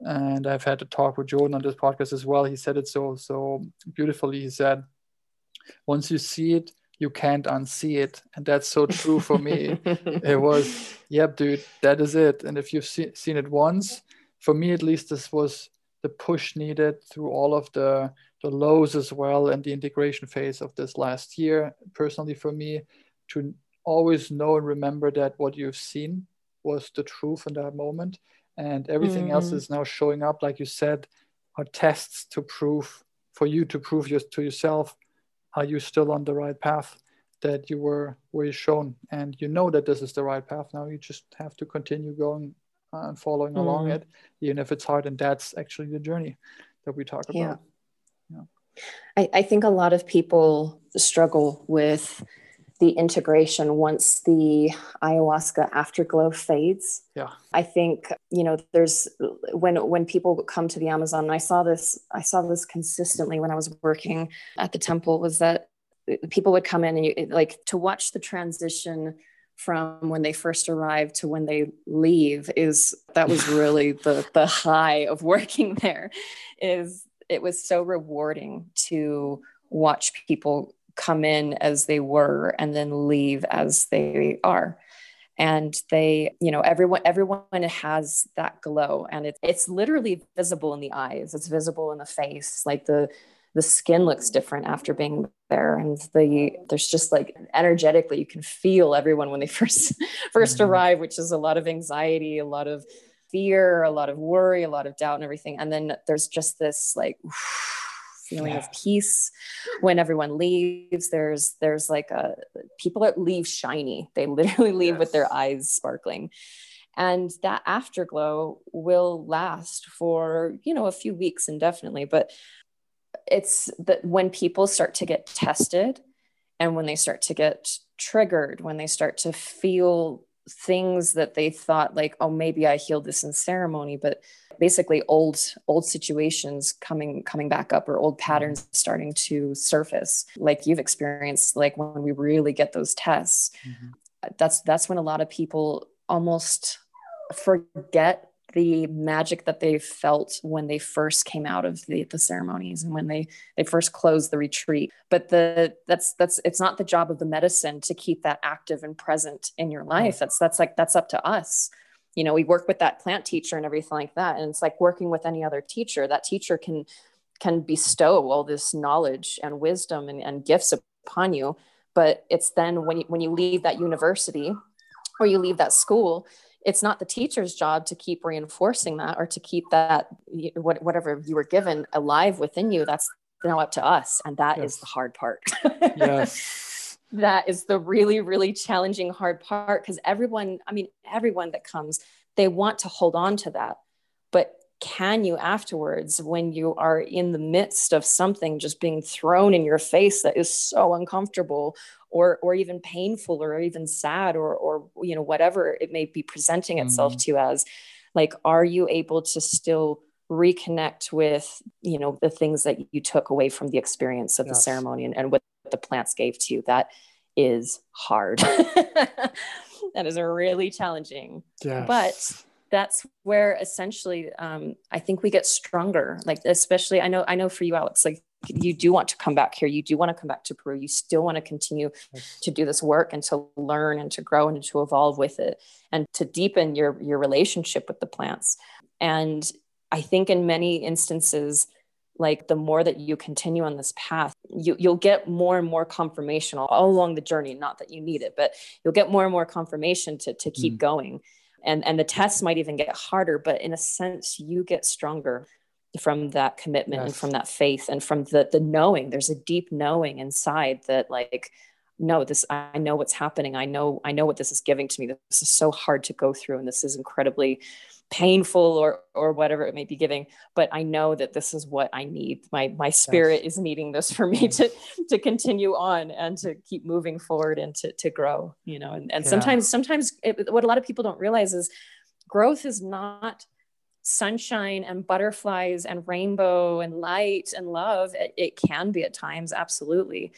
and I've had to talk with Jordan on this podcast as well. He said it so so beautifully. He said, "Once you see it, you can't unsee it," and that's so true for me. it was, "Yep, dude, that is it." And if you've see, seen it once, for me at least, this was the push needed through all of the the lows as well and the integration phase of this last year. Personally, for me, to always know and remember that what you've seen was the truth in that moment and everything mm. else is now showing up like you said are tests to prove for you to prove your, to yourself are you still on the right path that you were were shown and you know that this is the right path now you just have to continue going and following mm. along it even if it's hard and that's actually the journey that we talk about yeah. yeah. I, I think a lot of people struggle with the integration once the ayahuasca afterglow fades. Yeah. I think, you know, there's when when people come to the Amazon, and I saw this, I saw this consistently when I was working at the temple, was that people would come in and you like to watch the transition from when they first arrive to when they leave is that was really the the high of working there is it was so rewarding to watch people come in as they were and then leave as they are. And they you know everyone everyone has that glow and it, it's literally visible in the eyes. It's visible in the face. Like the the skin looks different after being there and the there's just like energetically you can feel everyone when they first first mm-hmm. arrive which is a lot of anxiety a lot of fear a lot of worry a lot of doubt and everything. And then there's just this like feeling yeah. of peace when everyone leaves there's there's like a people that leave shiny they literally leave yes. with their eyes sparkling and that afterglow will last for you know a few weeks indefinitely but it's that when people start to get tested and when they start to get triggered when they start to feel things that they thought like oh maybe i healed this in ceremony but basically old old situations coming coming back up or old mm-hmm. patterns starting to surface like you've experienced like when we really get those tests mm-hmm. that's that's when a lot of people almost forget the magic that they felt when they first came out of the, the ceremonies and when they they first closed the retreat. But the that's that's it's not the job of the medicine to keep that active and present in your life. That's that's like that's up to us. You know we work with that plant teacher and everything like that. And it's like working with any other teacher. That teacher can can bestow all this knowledge and wisdom and, and gifts upon you. But it's then when you when you leave that university or you leave that school it's not the teacher's job to keep reinforcing that or to keep that whatever you were given alive within you. That's now up to us and that yes. is the hard part. Yes. That is the really really challenging hard part because everyone i mean everyone that comes they want to hold on to that. But can you afterwards when you are in the midst of something just being thrown in your face that is so uncomfortable or or even painful or even sad or or you know whatever it may be presenting itself mm. to as like are you able to still reconnect with you know the things that you took away from the experience of yes. the ceremony and, and what the plants gave to you that is hard that is really challenging yes. but that's where essentially um, i think we get stronger like especially i know i know for you alex like you do want to come back here. You do want to come back to peru. You still want to continue to do this work and to learn and to grow and to evolve with it and to deepen your your relationship with the plants. And i think in many instances like the more that you continue on this path you, you'll get more and more confirmation all, along the journey. Not that you need it but you'll get more and more confirmation to, to keep mm. going. And and the tests might even get harder but in a sense you get stronger from that commitment yes. and from that faith and from the the knowing there's a deep knowing inside that like no this i know what's happening i know i know what this is giving to me this is so hard to go through and this is incredibly painful or or whatever it may be giving but i know that this is what i need my my spirit yes. is needing this for me mm. to to continue on and to keep moving forward and to to grow you know and, and yeah. sometimes sometimes it, what a lot of people don't realize is growth is not sunshine and butterflies and rainbow and light and love it, it can be at times absolutely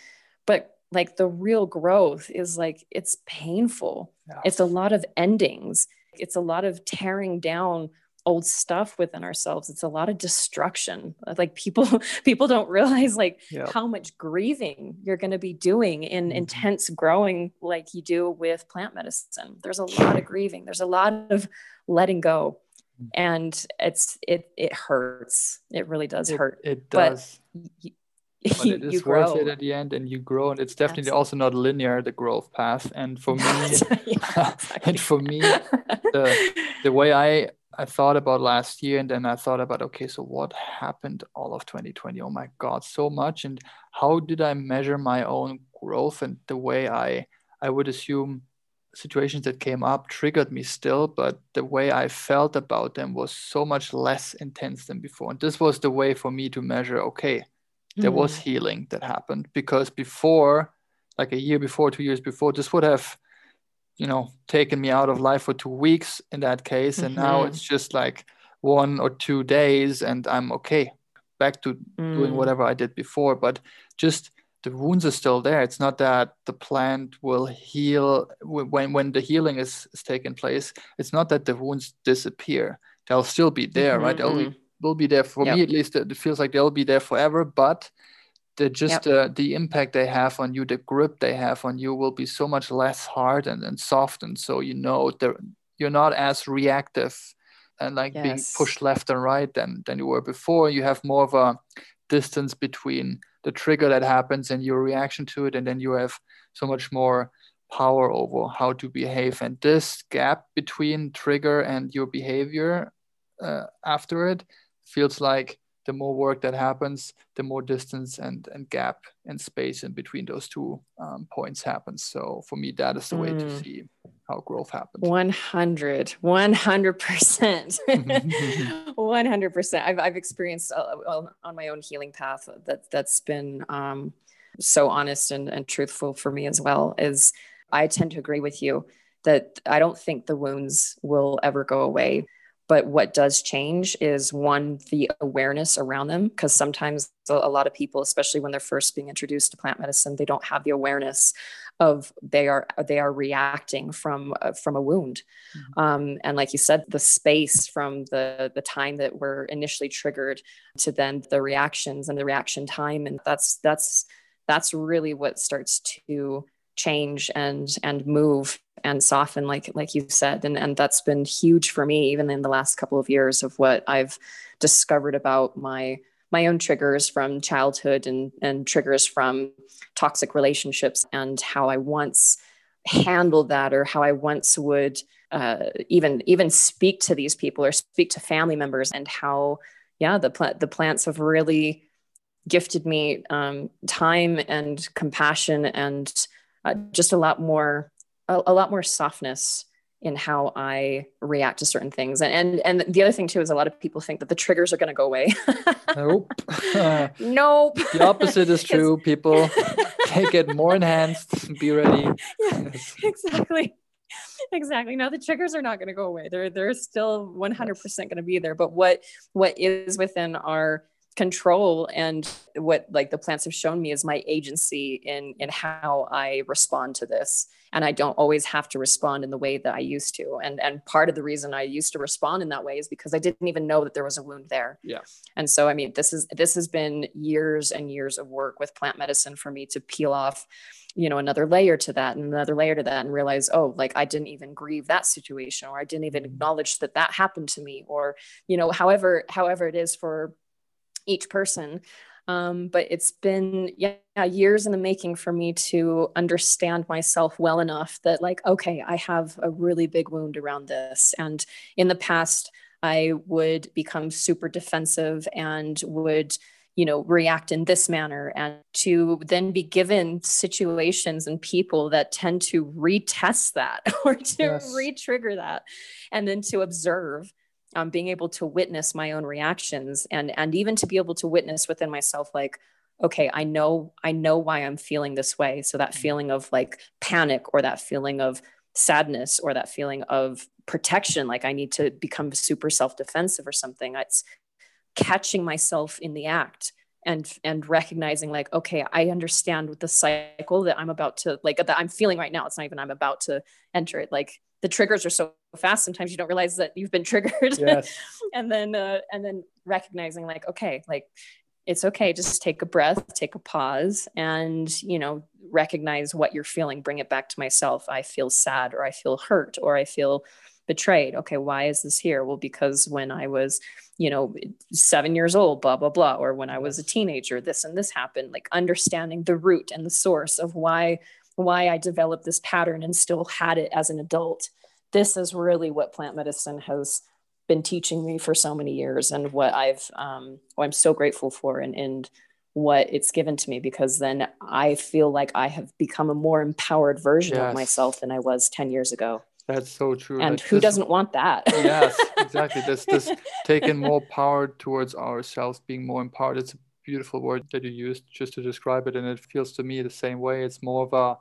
but like the real growth is like it's painful yes. it's a lot of endings it's a lot of tearing down old stuff within ourselves it's a lot of destruction like people people don't realize like yep. how much grieving you're going to be doing in mm-hmm. intense growing like you do with plant medicine there's a lot of grieving there's a lot of letting go. And it's it it hurts. It really does it, hurt. it does. but but it is worth it at the end and you grow and it's definitely Absolutely. also not linear the growth path. And for me yeah, and for me the, the way i i thought about last year and then i thought about okay so what happened all of 2020 oh my god so much. And how did i measure my own growth and the way i i would assume situations that came up triggered me still but the way i felt about them was so much less intense than before and this was the way for me to measure okay there mm. was healing that happened because before like a year before two years before this would have you know taken me out of life for two weeks in that case and mm-hmm. now it's just like one or two days and i'm okay back to mm. doing whatever i did before but just the wounds are still there it's not that the plant will heal when when the healing is, is taking place it's not that the wounds disappear they'll still be there mm-hmm. right they'll be mm-hmm will be there for yep. me at least. It feels like they'll be there forever, but the just yep. uh, the impact they have on you, the grip they have on you, will be so much less hard and, and soft, and so you know you're not as reactive and like yes. being pushed left and right than than you were before. You have more of a distance between the trigger that happens and your reaction to it, and then you have so much more power over how to behave. And this gap between trigger and your behavior uh, after it feels like the more work that happens, the more distance and, and gap and space in between those two um, points happens. So for me, that is the way mm. to see how growth happens. 100, 100%. 100%. I've, I've experienced uh, on my own healing path that that's been um, so honest and, and truthful for me as well is I tend to agree with you that I don't think the wounds will ever go away but what does change is one the awareness around them because sometimes a lot of people especially when they're first being introduced to plant medicine they don't have the awareness of they are they are reacting from uh, from a wound. Mm-hmm. um, and like you said the space from the the time that we're initially triggered to then the reactions and the reaction time. And that's that's that's really what starts to change and and move and soften like like you said. And and that's been huge for me even in the last couple of years of what I've discovered about my my own triggers from childhood and and triggers from toxic relationships and how I once handled that or how I once would uh, even even speak to these people or speak to family members and how yeah the plant the plants have really gifted me um, time and compassion and uh, just a lot more a, a, lot more softness in how I react to certain things. And, and and the other thing too is a lot of people think that the triggers are going to go away. nope. nope. The opposite is true. People take it more enhanced. Be ready. Yeah, yes. Exactly. Exactly. No, the triggers are not going to go away. They're they're still 100% going to be there. But what what is within our control and what like the plants have shown me is my agency in in how i respond to this. And i don't always have to respond in the way that i used to. And and part of the reason i used to respond in that way is because i didn't even know that there was a wound there. Yeah. And so i mean this is this has been years and years of work with plant medicine for me to peel off you know another layer to that and another layer to that and realize oh like i didn't even grieve that situation or i didn't even mm-hmm. acknowledge that that happened to me or you know however however it is for each person. Um, but it's been yeah years in the making for me to understand myself well enough that like okay i have a really big wound around this. And in the past i would become super defensive and would you know react in this manner and to then be given situations and people that tend to retest that or to yes. re-trigger that and then to observe um, being able to witness my own reactions and and even to be able to witness within myself like okay i know i know why i'm feeling this way. So that mm-hmm. feeling of like panic or that feeling of sadness or that feeling of protection like i need to become super self-defensive or something it's catching myself in the act and and recognizing like okay i understand with the cycle that i'm about to like that i'm feeling right now. It's not even i'm about to enter it. Like the triggers are so fast sometimes you don't realize that you've been triggered. Yes. and then uh, and then recognizing like okay like it's okay just take a breath take a pause and you know recognize what you're feeling bring it back to myself. I feel sad or i feel hurt or i feel betrayed. Okay why is this here? Well because when i was you know 7 years old blah blah blah or when i was a teenager this and this happened like understanding the root and the source of why why I developed this pattern and still had it as an adult. This is really what plant medicine has been teaching me for so many years and what I've, um, what I'm so grateful for and, and what it's given to me because then I feel like I have become a more empowered version yes. of myself than I was 10 years ago. That's so true. And who doesn't want that? yes, exactly. This this taking more power towards ourselves, being more empowered. It's a beautiful word that you used just to describe it and it feels to me the same way it's more of a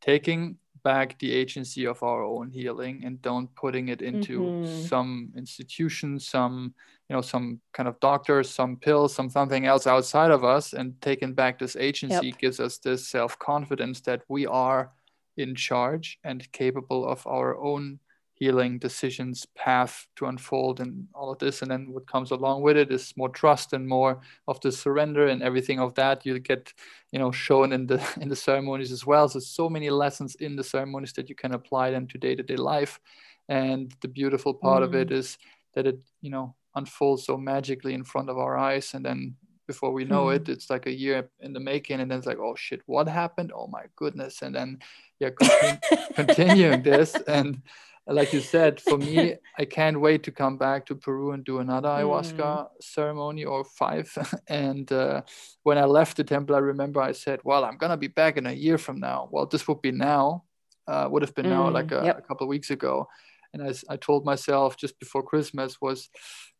taking back the agency of our own healing and don't putting it into mm-hmm. some institution some you know some kind of doctor some pill some something else outside of us and taking back this agency yep. gives us this self-confidence that we are in charge and capable of our own healing decisions path to unfold and all of this and then what comes along with it is more trust and more of the surrender and everything of that you get you know shown in the in the ceremonies as well so so many lessons in the ceremonies that you can apply them to day-to-day life and the beautiful part mm. of it mm. that it you know unfolds so magically in front of our eyes and then before we know mm. it it's like a year in the making and then it's like oh shit what happened oh my goodness and then yeah continue, continuing this and like you said, for me, I can't wait to come back to Peru and do another ayahuasca mm. ceremony or five. and uh, when I left the temple, I remember I said, "Well, I'm gonna be back in a year from now." Well, this would be now, uh, would have been mm. now, like a, yep. a couple of weeks ago. And as I told myself just before Christmas, was,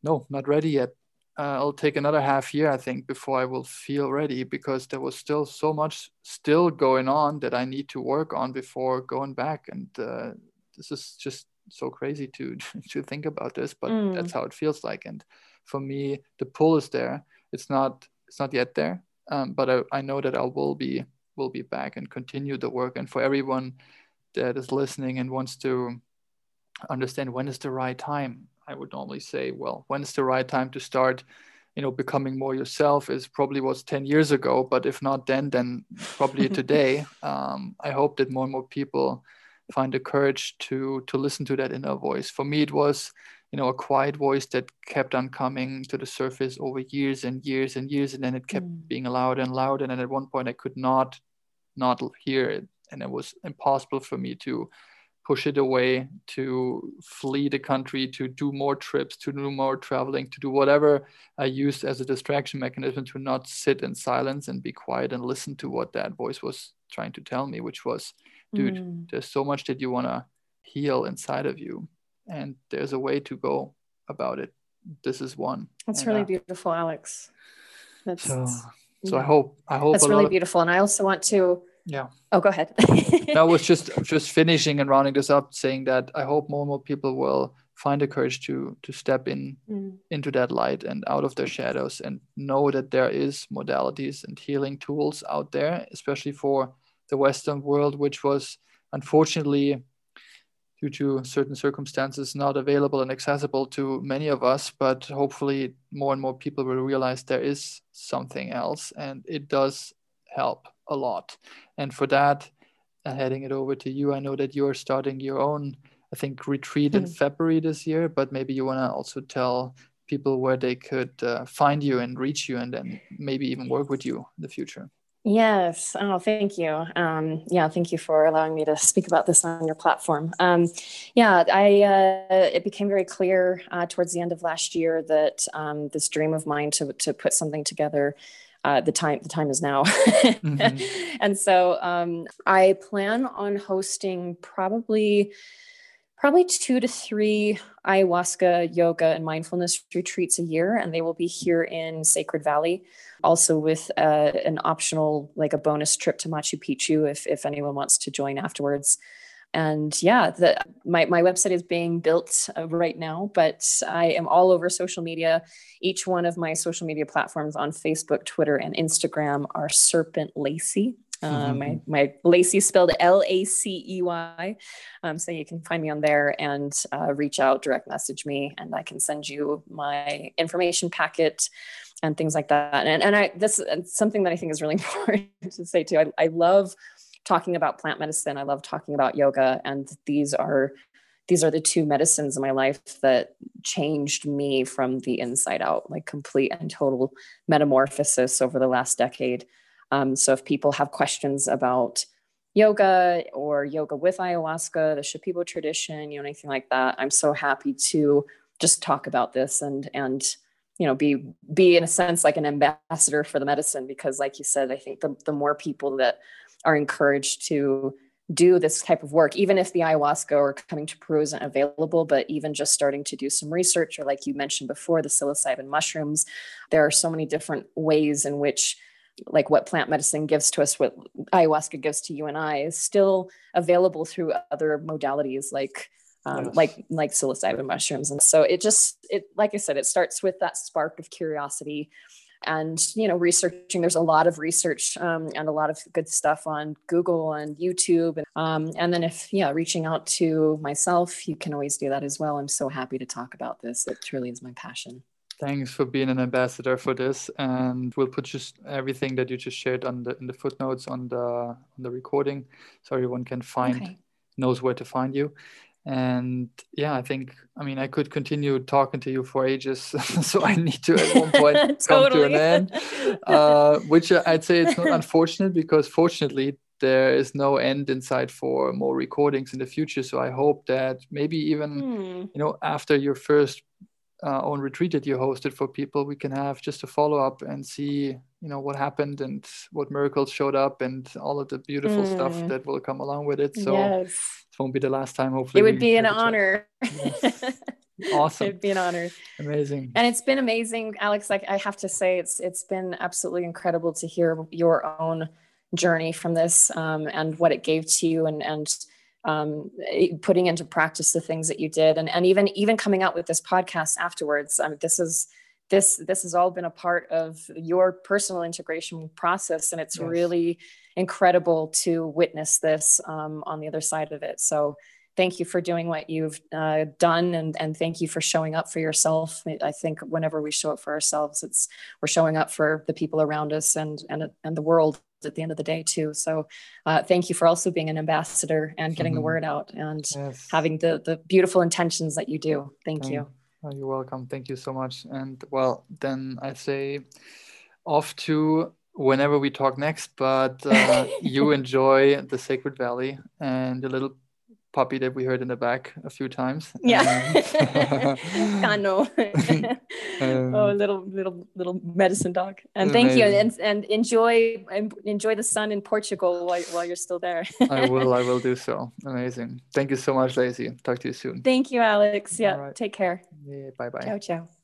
"No, not ready yet." Uh, I'll take another half year, I think, before I will feel ready because there was still so much still going on that I need to work on before going back. And uh, this is just so crazy to to think about this but mm. that's how it feels like. And for me the pull is there. It's not it's not yet there um, but I, I know that i will be will be back and continue the work. And for everyone that is listening and wants to understand when is the right time i would normally say well when is the right time to start you know becoming more yourself is probably was 10 years ago. But if not then then probably today. Um, i hope that more and more people find the courage to to listen to that inner voice. For me, it was you know a quiet voice that kept on coming to the surface over years and years and years, and then it kept mm. being louder and louder. And then at one point, I could not not hear it, and it was impossible for me to push it away, to flee the country, to do more trips, to do more traveling, to do whatever I used as a distraction mechanism to not sit in silence and be quiet and listen to what that voice was trying to tell me, which was dude mm. there's so much that you want to heal inside of you and there's a way to go about it. This is one. That's and, really uh, beautiful alex. That's so, so i hope i hope that's really beautiful and i also want to yeah. Oh go ahead. I was just just finishing and rounding this up saying that i hope more and more people will find the courage to to step in mm. into that light and out of their shadows and know that there is modalities and healing tools out there especially for the Western world, which was unfortunately, due to certain circumstances, not available and accessible to many of us. But hopefully, more and more people will realize there is something else, and it does help a lot. And for that, uh, heading it over to you, I know that you are starting your own, I think, retreat mm-hmm. in hmm. February this year, but maybe you want to also tell people where they could uh, find you and reach you and then maybe even work with you in the future. Yes. Oh, thank you. Um, yeah, thank you for allowing me to speak about this on your platform. Um, yeah, I uh, it became very clear uh, towards the end of last year that um, this dream of mine to to put something together. Uh, the time the time is now, mm-hmm. and so um, I plan on hosting probably probably two to three ayahuasca, yoga, and mindfulness retreats a year, and they will be here in Sacred Valley. Also, with uh, an optional, like a bonus trip to Machu Picchu, if if anyone wants to join afterwards. And yeah, the, my my website is being built uh, right now, but I am all over social media. Each one of my social media platforms on Facebook, Twitter, and Instagram are Serpent Lacey. Uh, mm-hmm. my my Lacey spelled L A C E Y, um, so you can find me on there and uh, reach out, direct message me, and I can send you my information packet and things like that. And and I this is something that I think is really important to say too. I, I love talking about plant medicine. I love talking about yoga, and these are these are the two medicines in my life that changed me from the inside out, like complete and total metamorphosis over the last decade. Um, so if people have questions about yoga or yoga with ayahuasca, the Shipibo tradition, you know, anything like that, I'm so happy to just talk about this and and you know be be in a sense like an ambassador for the medicine because like you said i think the, the more people that are encouraged to do this type of work even if the ayahuasca or coming to peru isn't available but even just starting to do some research or like you mentioned before the psilocybin mushrooms there are so many different ways in which like what plant medicine gives to us, what ayahuasca gives to you and I, is still available through other modalities like um, yes. like like psilocybin mushrooms. And so it just it like I said, it starts with that spark of curiosity and you know researching. There's a lot of research um, and a lot of good stuff on google and youtube. And, um, and then if yeah reaching out to myself you can always do that as well. I'm so happy to talk about this. It truly is my passion Thanks for being an ambassador for this, and we'll put just everything that you just shared on the in the footnotes on the on the recording, so everyone can find okay. knows where to find you. And yeah, I think I mean I could continue talking to you for ages, so I need to at one point come to an end. Uh, which I'd say it's not unfortunate because fortunately there is no end in sight for more recordings in the future. So I hope that maybe even hmm. you know after your first uh, own retreat that you hosted for people, we can have just a follow up and see, you know, what happened and what miracles showed up and all of the beautiful mm. stuff that will come along with it. So yes. it won't be the last time. Hopefully, it would be an honor. Yes. awesome. It'd be an honor. Amazing. And it's been amazing, Alex. Like I have to say, it's it's been absolutely incredible to hear your own journey from this um, and what it gave to you and and um, putting into practice the things that you did. And, and even even coming out with this podcast afterwards um, this is this this has all been a part of your personal integration process. And it's yes. really incredible to witness this um, on the other side of it. So thank you for doing what you've uh, done. And, and thank you for showing up for yourself. I think whenever we show up for ourselves it's we're showing up for the people around us and and, and the world at the end of the day too. So uh, thank you for also being an ambassador and getting mm-hmm. the word out and yes. having the the beautiful intentions that you do. Thank, thank you. Oh, you're welcome. Thank you so much. And well, then I say off to whenever we talk next, but uh, you enjoy the Sacred Valley and a little puppy that we heard in the back a few times. Yeah, Kano. um, oh, little little little medicine dog. And amazing. thank you, and and enjoy enjoy the sun in Portugal while, while you're still there. I will. I will do so. Amazing. Thank you so much, Lacey. Talk to you soon. Thank you, Alex. Yeah. Right. Take care. Yeah. Bye bye. Ciao ciao.